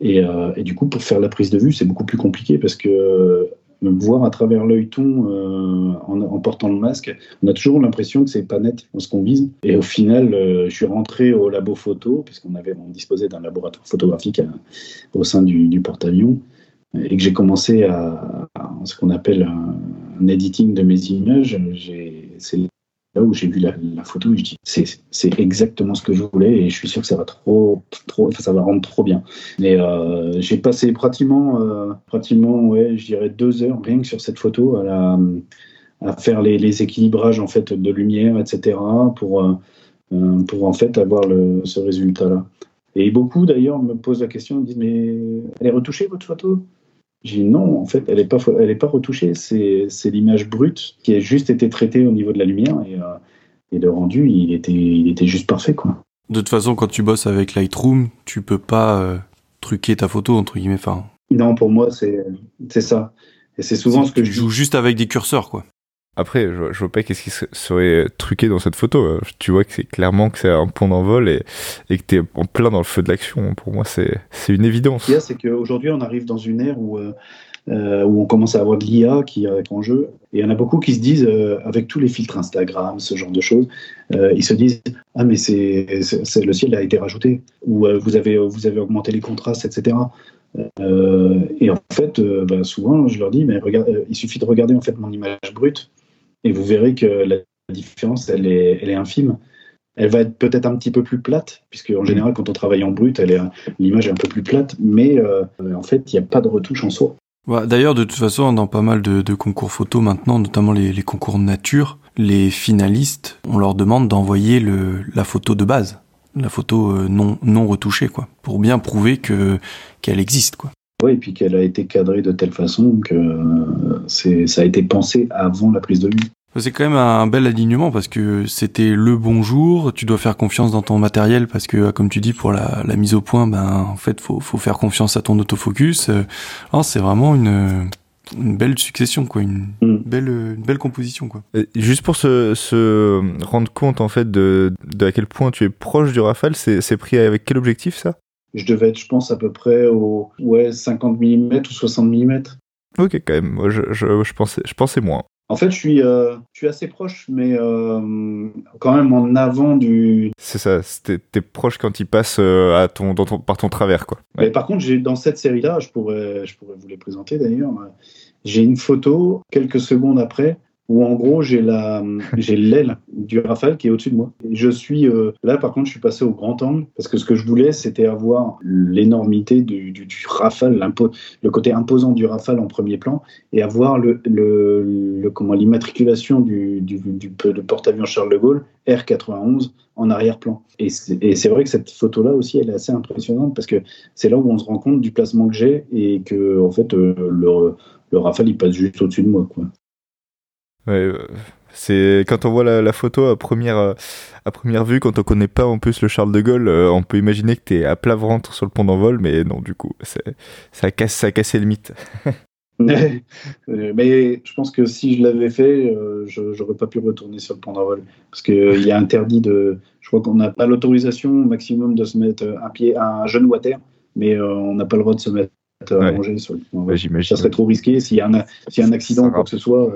Et, et, du coup, pour faire la prise de vue, c'est beaucoup plus compliqué parce que voir à travers l'œilleton euh, en, en, portant le masque, on a toujours l'impression que c'est pas net ce qu'on vise. Et au final, euh, je suis rentré au labo photo, puisqu'on avait on disposait d'un laboratoire photographique à, au sein du, du porte-avions, et que j'ai commencé à, à, ce qu'on appelle un, un, editing de mes images. C'est là où j'ai vu la, photo, je dis c'est exactement ce que je voulais et je suis sûr que ça va trop, trop ça va rendre trop bien. Mais euh, j'ai passé pratiquement, euh, pratiquement, ouais, je dirais deux heures rien que sur cette photo à, à faire les, équilibrages en fait de lumière, etc. pour euh, pour en fait avoir ce résultat là. Et beaucoup d'ailleurs me posent la question, me disent mais elle est retouchée votre photo? J'ai dit non, en fait, elle n'est pas, elle est pas retouchée, c'est l'image brute qui a juste été traitée au niveau de la lumière et, euh, et le rendu, il était, il était juste parfait. Quoi. De toute façon, quand tu bosses avec Lightroom, tu peux pas euh, truquer ta photo, entre guillemets. Enfin... Non, pour moi, c'est ça. Et c'est souvent ce que je joue juste avec des curseurs, quoi. Après, je, vois pas qu'est-ce qui serait truqué dans cette photo. Tu vois que c'est clairement que c'est un pont d'envol et, que tu es en plein dans le feu de l'action. Pour moi, c'est une évidence. Ce qu'il y a, c'est qu'aujourd'hui, on arrive dans une ère où, euh, où on commence à avoir de l'IA qui est en jeu. Et il y en a beaucoup qui se disent, euh, avec tous les filtres Instagram, ce genre de choses, euh, ils se disent Ah, mais c'est le ciel a été rajouté, ou euh, vous, avez, vous avez augmenté les contrastes, etc. Euh, et en fait, euh, bah, souvent, je leur dis, mais regarde, il suffit de regarder en fait mon image brute et vous verrez que la différence, elle est, elle est infime. Elle va être peut-être un petit peu plus plate, puisque en général, quand on travaille en brut, l'image est un peu plus plate, mais euh, en fait, il n'y a pas de retouche en soi. Ouais, D'ailleurs, de toute façon, dans pas mal de, de concours photo maintenant, notamment les, les, concours nature, les finalistes, on leur demande d'envoyer la photo de base, la photo euh, non, non retouchée, quoi, pour bien prouver que qu'elle existe, quoi. Oui, et puis qu'elle a été cadrée de telle façon que ça a été pensé avant la prise de vue. C'est quand même un bel alignement parce que c'était le bonjour. Tu dois faire confiance dans ton matériel parce que, comme tu dis, pour la, la mise au point, ben en fait, faut, faut faire confiance à ton autofocus. Oh, c'est vraiment une, une belle succession, quoi, une mm. belle, une belle composition, quoi. Et juste pour se, se rendre compte en fait de, de à quel point tu es proche du Rafale, c'est pris avec quel objectif ça? Je devais être, je pense, à peu près au ouais, 50 mm ou 60 mm. Ok, quand même. Moi, je, je, je, pensais, je pensais moins. En fait, je suis, euh, je suis assez proche, mais euh, quand même en avant du. C'est ça. T'es proche quand il passe euh, à ton, dans ton, par ton travers, quoi. Ouais. Mais par contre, j'ai dans cette série-là, je pourrais, je pourrais vous les présenter d'ailleurs. J'ai une photo quelques secondes après où en gros j'ai la j'ai l'aile du Rafale qui est au-dessus de moi. je suis euh, là par contre je suis passé au grand angle parce que ce que je voulais c'était avoir l'énormité du, du, Rafale, le côté imposant du Rafale en premier plan et avoir le, le, comment l'immatriculation du, du, du, porte-avions Charles de Gaulle R91 en arrière-plan. Et c'est vrai que cette photo-là aussi, elle est assez impressionnante parce que c'est là où on se rend compte du placement que j'ai et que en fait euh, le, le Rafale il passe juste au-dessus de moi quoi. Ouais, euh, c'est quand on voit la, photo à première euh, à première vue, quand on connaît pas en plus le Charles de Gaulle, euh, on peut imaginer que tu es à plat ventre sur le pont d'envol, mais non, du coup, ça casse ça a cassé le mythe. mais je pense que si je l'avais fait, je j'aurais pas pu retourner sur le pont d'envol parce qu'il y a interdit de. Je crois qu'on n'a pas l'autorisation maximum de se mettre un pied, un genou à terre, mais on n'a pas le droit de se mettre à manger sur le pont d'envol. ça serait trop risqué. S'il y, a un, y a un accident ou quoi que ce soit,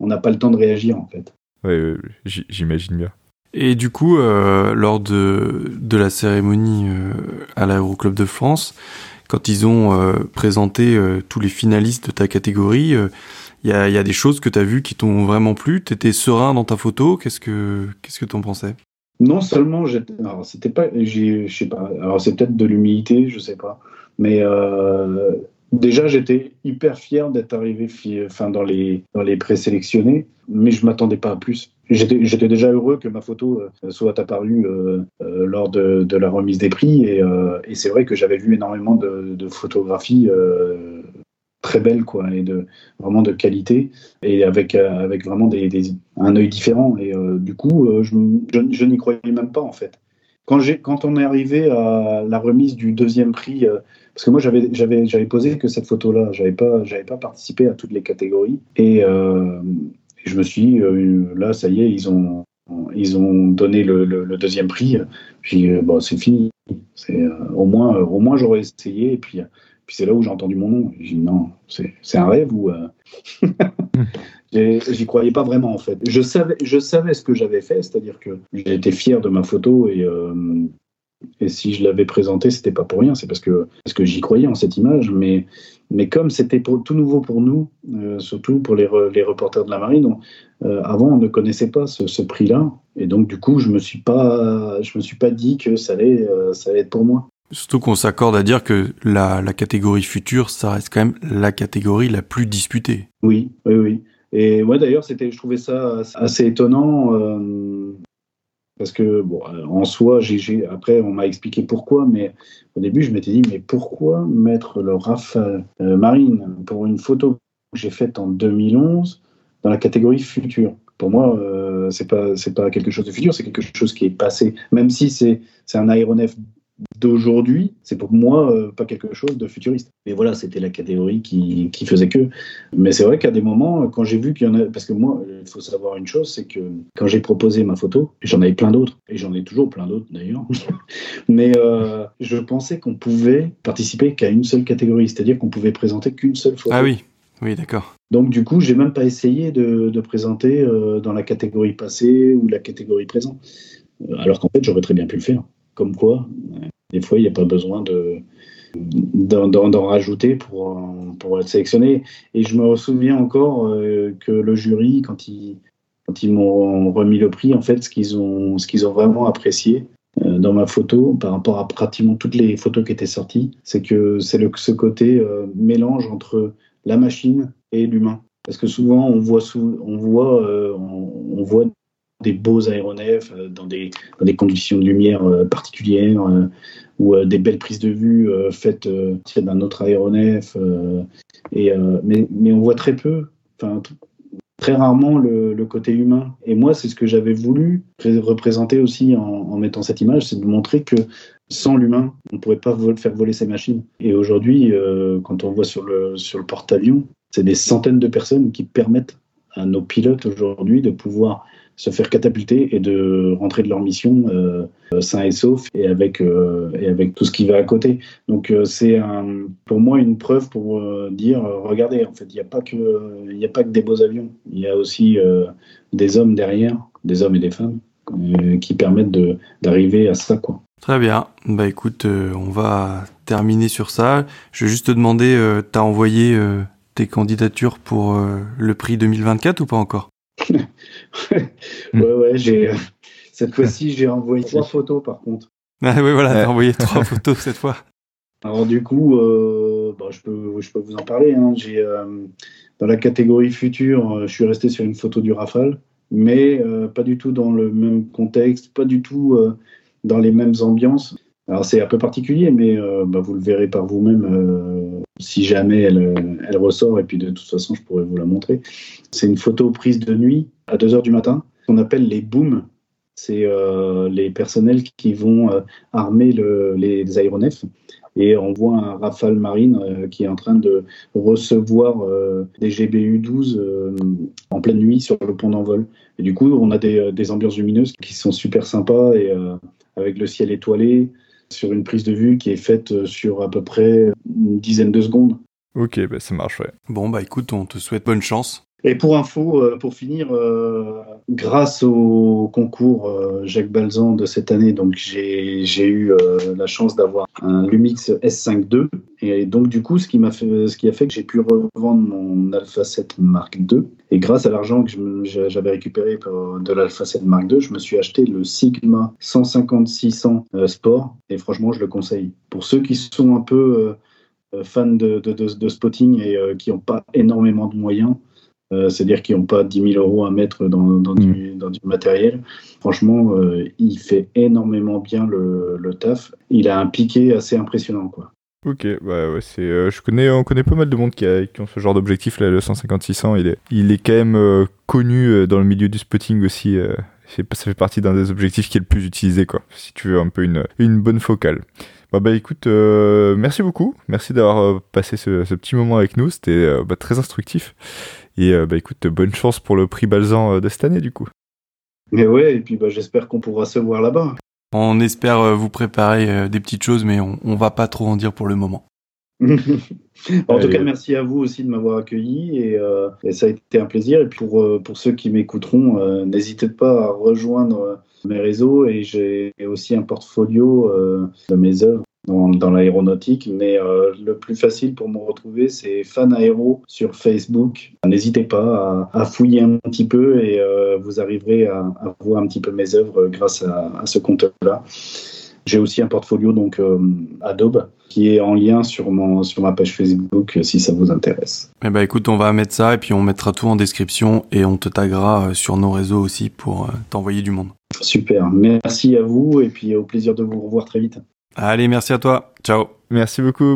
on n'a pas le temps de réagir en fait. Oui, j'imagine bien. Et du coup, euh, lors de, de la cérémonie euh, à l'Aéroclub de France, quand ils ont euh, présenté tous les finalistes de ta catégorie, il y a, y, a, des choses que tu as vues qui t'ont vraiment plu? Tu étais serein dans ta photo? Qu'est-ce que qu'est-ce que t'en pensais? Non seulement alors c'était pas, je sais pas, alors c'est peut-être de l'humilité, je sais pas, mais Déjà, j'étais hyper fier d'être arrivé enfin, dans les, dans les présélectionnés, mais je m'attendais pas à plus. J'étais déjà heureux que ma photo euh, soit apparue euh, euh, lors de, la remise des prix, et, c'est vrai que j'avais vu énormément de, photographies très belles, quoi, et de, vraiment de qualité, et avec, avec vraiment des, un œil différent. Et du coup, je n'y croyais même pas, en fait. Quand, on est arrivé à la remise du deuxième prix parce que moi, j'avais, posé que cette photo-là. J'avais pas, pas participé à toutes les catégories. Et, euh, je me suis dit, euh, là, ça y est, ils ont, donné le, deuxième prix. Puis, euh, bon, c'est fini. Au moins, moins, j'aurais essayé. Et puis, puis c'est là où j'ai entendu mon nom. J'ai dit, non, c'est, c'est un rêve ou. J'y croyais pas vraiment en fait. Je savais, je savais ce que j'avais fait, c'est-à-dire que j'étais fier de ma photo et, et si je l'avais présenté, c'était pas pour rien, c'est parce que, parce que j'y croyais en cette image. Mais, mais comme c'était tout nouveau pour nous, euh, surtout pour les, les, reporters de la marine, euh, avant on ne connaissait pas ce, prix-là. Et donc du coup, je me suis pas, je me suis pas dit que ça allait, euh, ça allait être pour moi. Surtout qu'on s'accorde à dire que la, la, catégorie future, ça reste quand même la catégorie la plus disputée. Oui, oui, oui. Et moi d'ailleurs, c'était, je trouvais ça assez étonnant. Parce que, bon, euh, en soi, après, on m'a expliqué pourquoi, mais au début, je m'étais dit, mais pourquoi mettre le Rafale euh, Marine pour une photo que j'ai faite en 2011 dans la catégorie future Pour moi, euh, c'est pas c'est pas quelque chose de futur, c'est quelque chose qui est passé. Même si c'est un aéronef d'aujourd'hui, c'est pour moi euh, pas quelque chose de futuriste. Mais voilà, c'était la catégorie qui, qui, faisait que. Mais c'est vrai qu'à des moments, quand j'ai vu qu'il y en a, parce que moi, il faut savoir une chose, c'est que quand j'ai proposé ma photo, j'en avais plein d'autres, et j'en ai toujours plein d'autres d'ailleurs, mais euh, je pensais qu'on pouvait participer qu'à une seule catégorie, c'est-à-dire qu'on pouvait présenter qu'une seule photo. Ah oui, oui, d'accord. Donc du coup, j'ai même pas essayé de, de présenter euh, dans la catégorie passée ou la catégorie présente, alors qu'en fait, j'aurais très bien pu le faire. Comme quoi, des fois, il n'y a pas besoin de d'en rajouter pour, pour être sélectionné. Et je me souviens encore euh, que le jury, quand ils, quand ils m'ont remis le prix, en fait, ce qu'ils ont, ce qu'ils ont vraiment apprécié euh, dans ma photo, par rapport à pratiquement toutes les photos qui étaient sorties, c'est que c'est ce côté euh, mélange entre la machine et l'humain. Parce que souvent, on voit, on voit, on voit des beaux aéronefs euh, dans des, dans des conditions de lumière euh, particulières euh, ou des belles prises de vue faites d'un autre aéronef. et, mais, mais, on voit très peu, enfin, très rarement le, côté humain. Et moi, c'est ce que j'avais voulu représenter aussi en, en mettant cette image, c'est de montrer que sans l'humain, on ne pourrait pas faire voler ces machines. Et aujourd'hui, quand on voit sur le, sur le porte-avions, c'est des centaines de personnes qui permettent à nos pilotes aujourd'hui de pouvoir se faire catapulter et de rentrer de leur mission euh, sain et sauf et avec, euh, et avec tout ce qui va à côté. Donc euh, c'est pour moi une preuve pour euh, dire regardez, en fait, il n'y a, pas que, il a pas que des beaux avions, il y a aussi des hommes derrière, des hommes et des femmes qui permettent d'arriver à ça. Quoi. Très bien. Bah écoute, on va terminer sur ça. Je vais juste te demander, t'as envoyé tes candidatures pour le prix 2024 ou pas encore? Ouais, ouais, j'ai. Cette fois-ci, j'ai envoyé trois photos par contre. Ah oui, voilà, t'as envoyé trois photos cette fois. Alors du coup, euh, bah, je, peux, je peux vous en parler. Hein. J'ai, euh, dans la catégorie future, euh, je suis resté sur une photo du Rafale, mais pas du tout dans le même contexte, pas du tout dans les mêmes ambiances. Alors c'est un peu particulier, mais bah, vous le verrez par vous-même si jamais elle, elle, ressort, et puis de toute façon, je pourrais vous la montrer. C'est une photo prise de nuit à 2h du matin, qu'on appelle les booms c'est euh, les personnels qui vont euh, armer les aéronefs. Et on voit un Rafale Marine euh, qui est en train de recevoir des GBU-12 en pleine nuit sur le pont d'envol. Et du coup, on a des, ambiances lumineuses qui sont super sympas et avec le ciel étoilé sur une prise de vue qui est faite sur à peu près une dizaine de secondes. Ok, bah ça marche, ouais. Bon, bah écoute, on te souhaite bonne chance. Et pour info, euh, pour finir, euh, grâce au concours euh, Jacques Balzan de cette année, donc j'ai eu la chance d'avoir un Lumix S5 II. Et donc du coup, ce qui m'a fait, ce qui a fait que j'ai pu revendre mon Alpha 7 Mark II. Et grâce à l'argent que j'avais récupéré de l'Alpha 7 Mark II, je me suis acheté le Sigma 150-600 Sport. Et franchement, je le conseille. Pour ceux qui sont un peu fans de, de spotting et qui n'ont pas énormément de moyens, euh, c'est-à-dire qu'ils n'ont pas 10 000 euros à mettre dans, dans, du, mm. matériel. Franchement, euh, il fait énormément bien le, taf. Il a un piqué assez impressionnant, quoi. Ok, bah ouais, c'est, euh, je connais, on connaît pas mal de monde qui, a, qui ont ce genre d'objectif là, le 150-600. Il est, il est quand même connu dans le milieu du spotting aussi. ça fait partie d'un des objectifs qui est le plus utilisé, quoi. Si tu veux un peu une, une bonne focale. Bah, bah écoute, merci beaucoup. Merci d'avoir passé ce, ce, petit moment avec nous. C'était bah, très instructif. Et euh, bah écoute, bonne chance pour le prix Balzan euh, de cette année du coup. Mais ouais, et puis bah, j'espère qu'on pourra se voir là-bas. On espère euh, vous préparer des petites choses, mais on, on va pas trop en dire pour le moment. en tout cas, merci à vous aussi de m'avoir accueilli et, ça a été un plaisir. Et pour, pour ceux qui m'écouteront, n'hésitez pas à rejoindre mes réseaux et j'ai aussi un portfolio de mes œuvres dans, l'aéronautique, mais euh, le plus facile pour me retrouver, c'est Fan Aéro sur Facebook. N'hésitez pas à, fouiller un petit peu et euh, vous arriverez à, voir un petit peu mes œuvres grâce à, ce compte-là. J'ai aussi un portfolio donc euh, Adobe qui est en lien sur mon sur ma page Facebook si ça vous intéresse. Eh ben écoute, on va mettre ça et puis on mettra tout en description et on te taguera sur nos réseaux aussi pour t'envoyer du monde. Super, merci à vous et puis au plaisir de vous revoir très vite. Allez, merci à toi. Ciao. Merci beaucoup.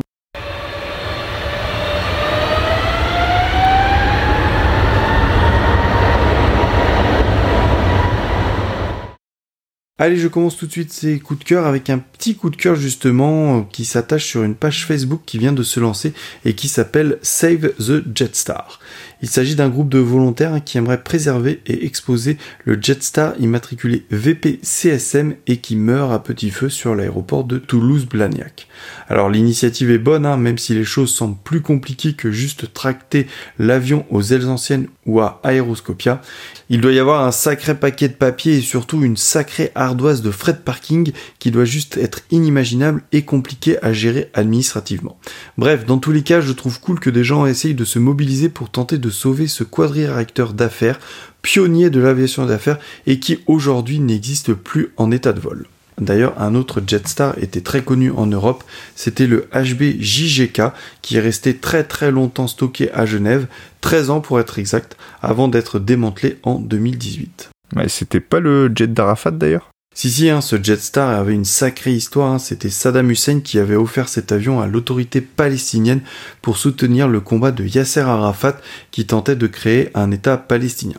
Allez, je commence tout de suite ces coups de cœur avec un petit coup de cœur justement qui s'attache sur une page Facebook qui vient de se lancer et qui s'appelle Save the Jetstar. Il s'agit d'un groupe de volontaires qui aimerait préserver et exposer le Jetstar immatriculé VP-CSM et qui meurt à petit feu sur l'aéroport de Toulouse-Blagnac. Alors l'initiative est bonne, hein, même si les choses semblent plus compliquées que juste tracter l'avion aux ailes anciennes ou à Aéroscopia. Il doit y avoir un sacré paquet de papier et surtout une sacrée ardoise de frais de parking qui doit juste être inimaginable et compliqué à gérer administrativement. Bref, dans tous les cas, je trouve cool que des gens essayent de se mobiliser pour tenter de sauver ce quadriréacteur d'affaires, pionnier de l'aviation d'affaires et qui aujourd'hui n'existe plus en état de vol. D'ailleurs, un autre Jetstar était très connu en Europe, c'était le HB JGK, qui est resté très très longtemps stocké à Genève, 13 ans pour être exact, avant d'être démantelé en 2018. Mais c'était pas le jet d'Arafat d'ailleurs? Si si, hein, ce Jetstar avait une sacrée histoire, hein. c'était Saddam Hussein qui avait offert cet avion à l'autorité palestinienne pour soutenir le combat de Yasser Arafat qui tentait de créer un État palestinien.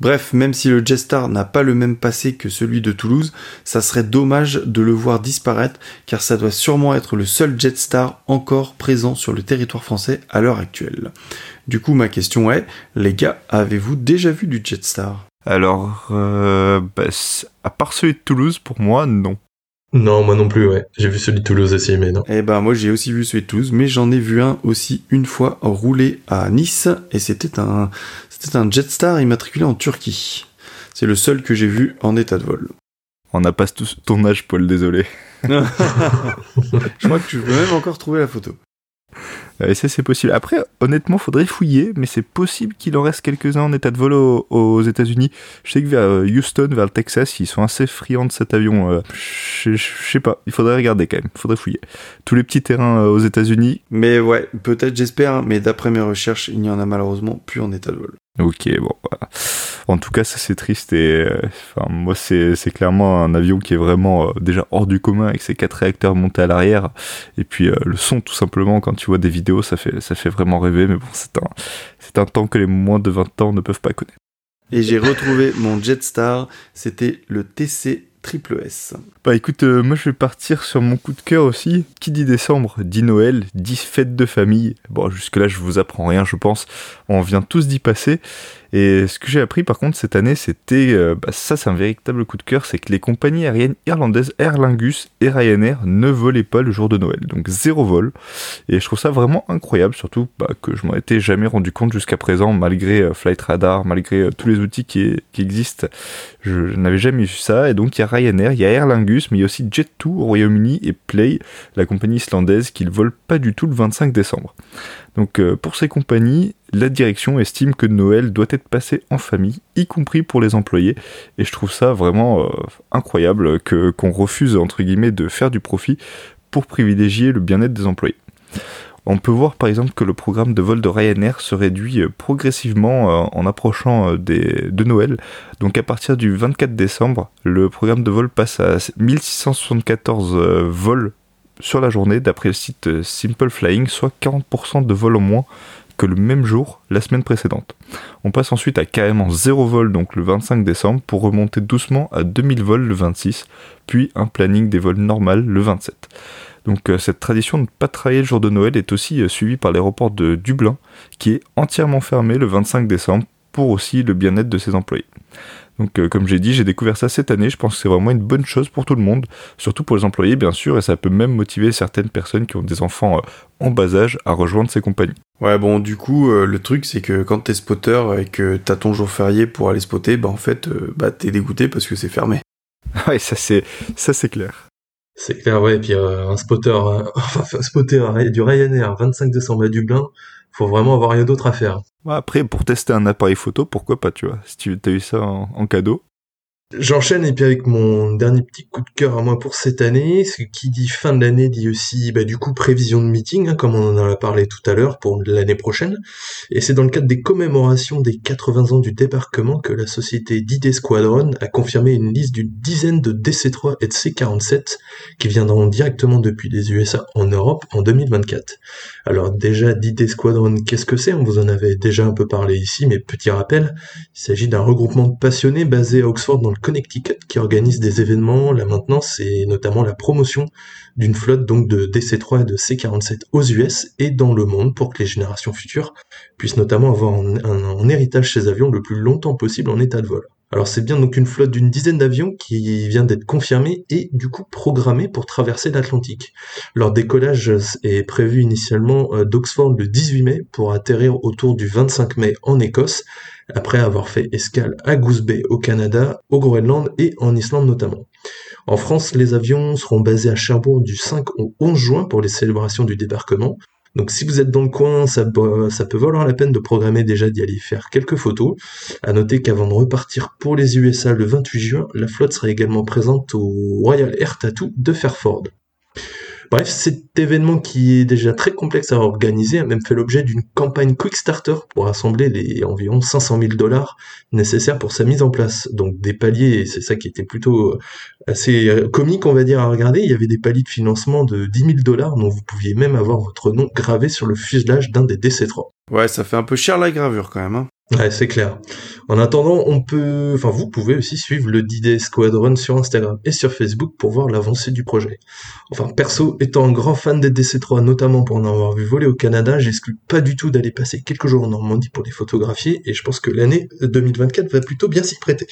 Bref, même si le Jetstar n'a pas le même passé que celui de Toulouse, ça serait dommage de le voir disparaître car ça doit sûrement être le seul Jetstar encore présent sur le territoire français à l'heure actuelle. Du coup, ma question est, les gars, avez-vous déjà vu du Jetstar? Alors, euh, bah, à part celui de Toulouse, pour moi, non. Non, moi non plus, ouais. J'ai vu celui de Toulouse aussi, mais non. Eh ben, moi j'ai aussi vu celui de Toulouse, mais j'en ai vu un aussi une fois rouler à Nice, et c'était un, c'était un Jetstar immatriculé en Turquie. C'est le seul que j'ai vu en état de vol. On n'a pas tous ton âge, Paul, désolé. Je crois que tu peux même encore trouver la photo. Et ça, c'est possible. Après, honnêtement, faudrait fouiller, mais c'est possible qu'il en reste quelques-uns en état de vol aux, États-Unis. Je sais que vers euh, Houston, vers le Texas, ils sont assez friands de cet avion. Euh, je sais pas, il faudrait regarder quand même, il faudrait fouiller. Tous les petits terrains euh, aux États-Unis. Mais ouais, peut-être, j'espère, mais d'après mes recherches, il n'y en a malheureusement plus en état de vol. Ok, bon, voilà. En tout cas, ça c'est triste et enfin, moi c'est clairement un avion qui est vraiment déjà hors du commun avec ses quatre réacteurs montés à l'arrière et puis le son tout simplement quand tu vois des vidéos ça fait ça fait vraiment rêver mais bon c'est un c'est un temps que les moins de 20 ans ne peuvent pas connaître. Et j'ai retrouvé mon Jetstar, c'était le TC triple S. Bah écoute, euh, moi je vais partir sur mon coup de cœur aussi. Qui dit décembre dit Noël, dit fête de famille. Bon, jusque-là je vous apprends rien, je pense. On vient tous d'y passer. Et ce que j'ai appris par contre cette année, c'était, euh, bah, ça c'est un véritable coup de cœur, c'est que les compagnies aériennes irlandaises Aer Lingus et Ryanair ne volaient pas le jour de Noël, donc zéro vol. Et je trouve ça vraiment incroyable, surtout bah, que je m'en étais jamais rendu compte jusqu'à présent, malgré euh, Flight Radar, malgré tous les outils qui, existent, je, n'avais jamais vu ça. Et donc il y a Ryanair, il y a Aer Lingus, mais il y a aussi Jet2 au Royaume-Uni et Play, la compagnie islandaise, qui ne vole pas du tout le 25 décembre. Donc euh, pour ces compagnies, la direction estime que Noël doit être passé en famille, y compris pour les employés, et je trouve ça vraiment euh, incroyable qu'on refuse entre guillemets de faire du profit pour privilégier le bien-être des employés. On peut voir par exemple que le programme de vol de Ryanair se réduit euh, progressivement en approchant de Noël. Donc à partir du 24 décembre, le programme de vol passe à 1674 vols sur la journée d'après le site euh, Simple Flying, soit 40% de vol en moins que le même jour la semaine précédente. On passe ensuite à carrément 0 vol donc le 25 décembre pour remonter doucement à 2000 vols le 26, puis un planning des vols normal le 27. Donc euh, cette tradition de ne pas travailler le jour de Noël est aussi euh, suivie par l'aéroport de Dublin qui est entièrement fermé le 25 décembre pour aussi le bien-être de ses employés. Donc euh, comme j'ai dit, j'ai découvert ça cette année, je pense que c'est vraiment une bonne chose pour tout le monde, surtout pour les employés bien sûr, et ça peut même motiver certaines personnes qui ont des enfants euh, en bas âge à rejoindre ces compagnies. Ouais bon du coup euh, le truc c'est que quand t'es spotter et que t'as ton jour férié pour aller spotter, bah en fait bah t'es dégoûté parce que c'est fermé. ouais ça c'est ça c'est clair. C'est clair ouais, et puis un spotter, enfin spotter du Ryanair 25 décembre à Dublin, faut vraiment avoir rien d'autre à faire. Après, pour tester un appareil photo, pourquoi pas, tu vois, si tu as eu ça en cadeau. J'enchaîne et puis avec mon dernier petit coup de cœur à moi pour cette année, ce qui dit fin de l'année dit aussi bah, du coup prévision de meeting, hein, comme on en a parlé tout à l'heure pour l'année prochaine. Et c'est dans le cadre des commémorations des 80 ans du débarquement que la société d'ID Squadron a confirmé une liste d'une dizaine de DC-3 et de C-47 qui viendront directement depuis les USA en Europe en 2024. Alors déjà d'ID Squadron, qu'est-ce que c'est? On vous en avait déjà un peu parlé ici, mais petit rappel, il s'agit d'un regroupement de passionnés basé à Oxford dans le Connecticut qui organise des événements, la maintenance et notamment la promotion d'une flotte donc de DC-3 et de C-47 aux US et dans le monde pour que les générations futures puissent notamment avoir en, héritage ces avions le plus longtemps possible en état de vol. Alors c'est bien donc une flotte d'une dizaine d'avions qui vient d'être confirmée et du coup programmée pour traverser l'Atlantique. Leur décollage est prévu initialement euh, d'Oxford le 18 mai pour atterrir autour du 25 mai en Écosse après avoir fait escale à Goose Bay au Canada, au Groenland et en Islande notamment. En France, les avions seront basés à Cherbourg du 5 au 11 juin pour les célébrations du débarquement. Donc si vous êtes dans le coin, ça, peut valoir la peine de programmer déjà d'y aller faire quelques photos. À noter qu'avant de repartir pour les USA le 28 juin, la flotte sera également présente au Royal Air Tattoo de Fairford. Bref, cet événement qui est déjà très complexe à organiser a même fait l'objet d'une campagne Quickstarter pour rassembler les environ 500 000 dollars nécessaires pour sa mise en place. Donc des paliers, c'est ça qui était plutôt euh, assez euh, comique, on va dire, à regarder. Il y avait des paliers de financement de 10 000 dollars dont vous pouviez même avoir votre nom gravé sur le fuselage d'un des DC-3. Ouais, ça fait un peu cher la gravure quand même. Hein. Ouais, c'est clair. En attendant, on peut, enfin, vous pouvez aussi suivre le D-Day Squadron sur Instagram et sur Facebook pour voir l'avancée du projet. Enfin, perso, étant un grand fan des DC-3, notamment pour en avoir vu voler au Canada, j'exclus pas du tout d'aller passer quelques jours en Normandie pour les photographier et je pense que l'année 2024 va plutôt bien s'y prêter.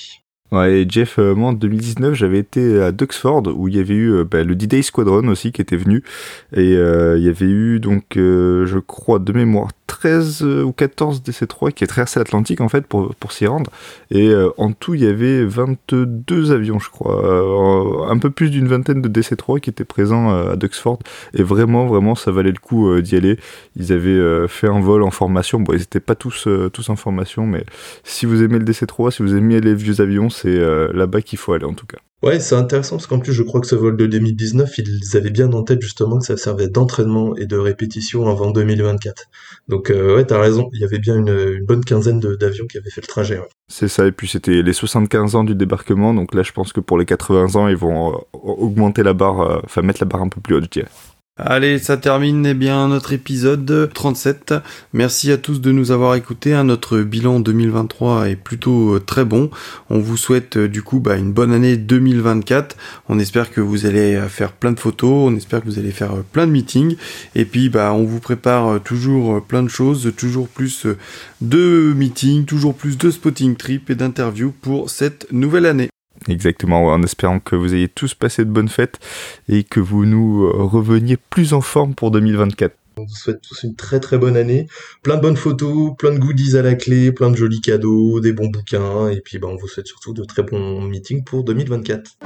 Ouais, et Jeff, euh, moi en 2019, j'avais été à Duxford où il y avait eu euh, bah, le D-Day Squadron aussi qui était venu. Et euh, il y avait eu donc, je crois, de mémoire, 13 ou 14 DC-3 qui traversé l'Atlantique en fait pour, pour s'y rendre. Et en tout, il y avait 22 avions, je crois. un peu plus d'une vingtaine de DC-3 qui étaient présents à Duxford. Et vraiment, vraiment, ça valait le coup d'y aller. Ils avaient fait un vol en formation. Bon, ils n'étaient pas tous, tous en formation, mais si vous aimez le DC-3, si vous aimez les vieux avions, c'est euh, là-bas qu'il faut aller en tout cas. Ouais, c'est intéressant parce qu'en plus, je crois que ce vol de 2019, ils avaient bien en tête justement que ça servait d'entraînement et de répétition avant 2024. Donc, euh, ouais, t'as raison, il y avait bien une, bonne quinzaine d'avions qui avaient fait le trajet. C'est ça, et puis c'était les 75 ans du débarquement, donc là, je pense que pour les 80 ans, ils vont euh, augmenter la barre, enfin mettre la barre un peu plus haute, je dirais. Allez, ça termine eh bien notre épisode 37. Merci à tous de nous avoir écoutés. Hein. Notre bilan 2023 est plutôt euh, très bon. On vous souhaite euh, du coup bah, une bonne année 2024. On espère que vous allez euh, faire plein de photos. On espère que vous allez faire plein de meetings. Et puis bah on vous prépare toujours plein de choses, toujours plus de meetings, toujours plus de spotting trip et d'interviews pour cette nouvelle année. Exactement, en espérant que vous ayez tous passé de bonnes fêtes et que vous nous euh, reveniez plus en forme pour 2024. On vous souhaite tous une très très bonne année, plein de bonnes photos, plein de goodies à la clé, plein de jolis cadeaux, des bons bouquins, et puis bah, on vous souhaite surtout de très bons meetings pour 2024.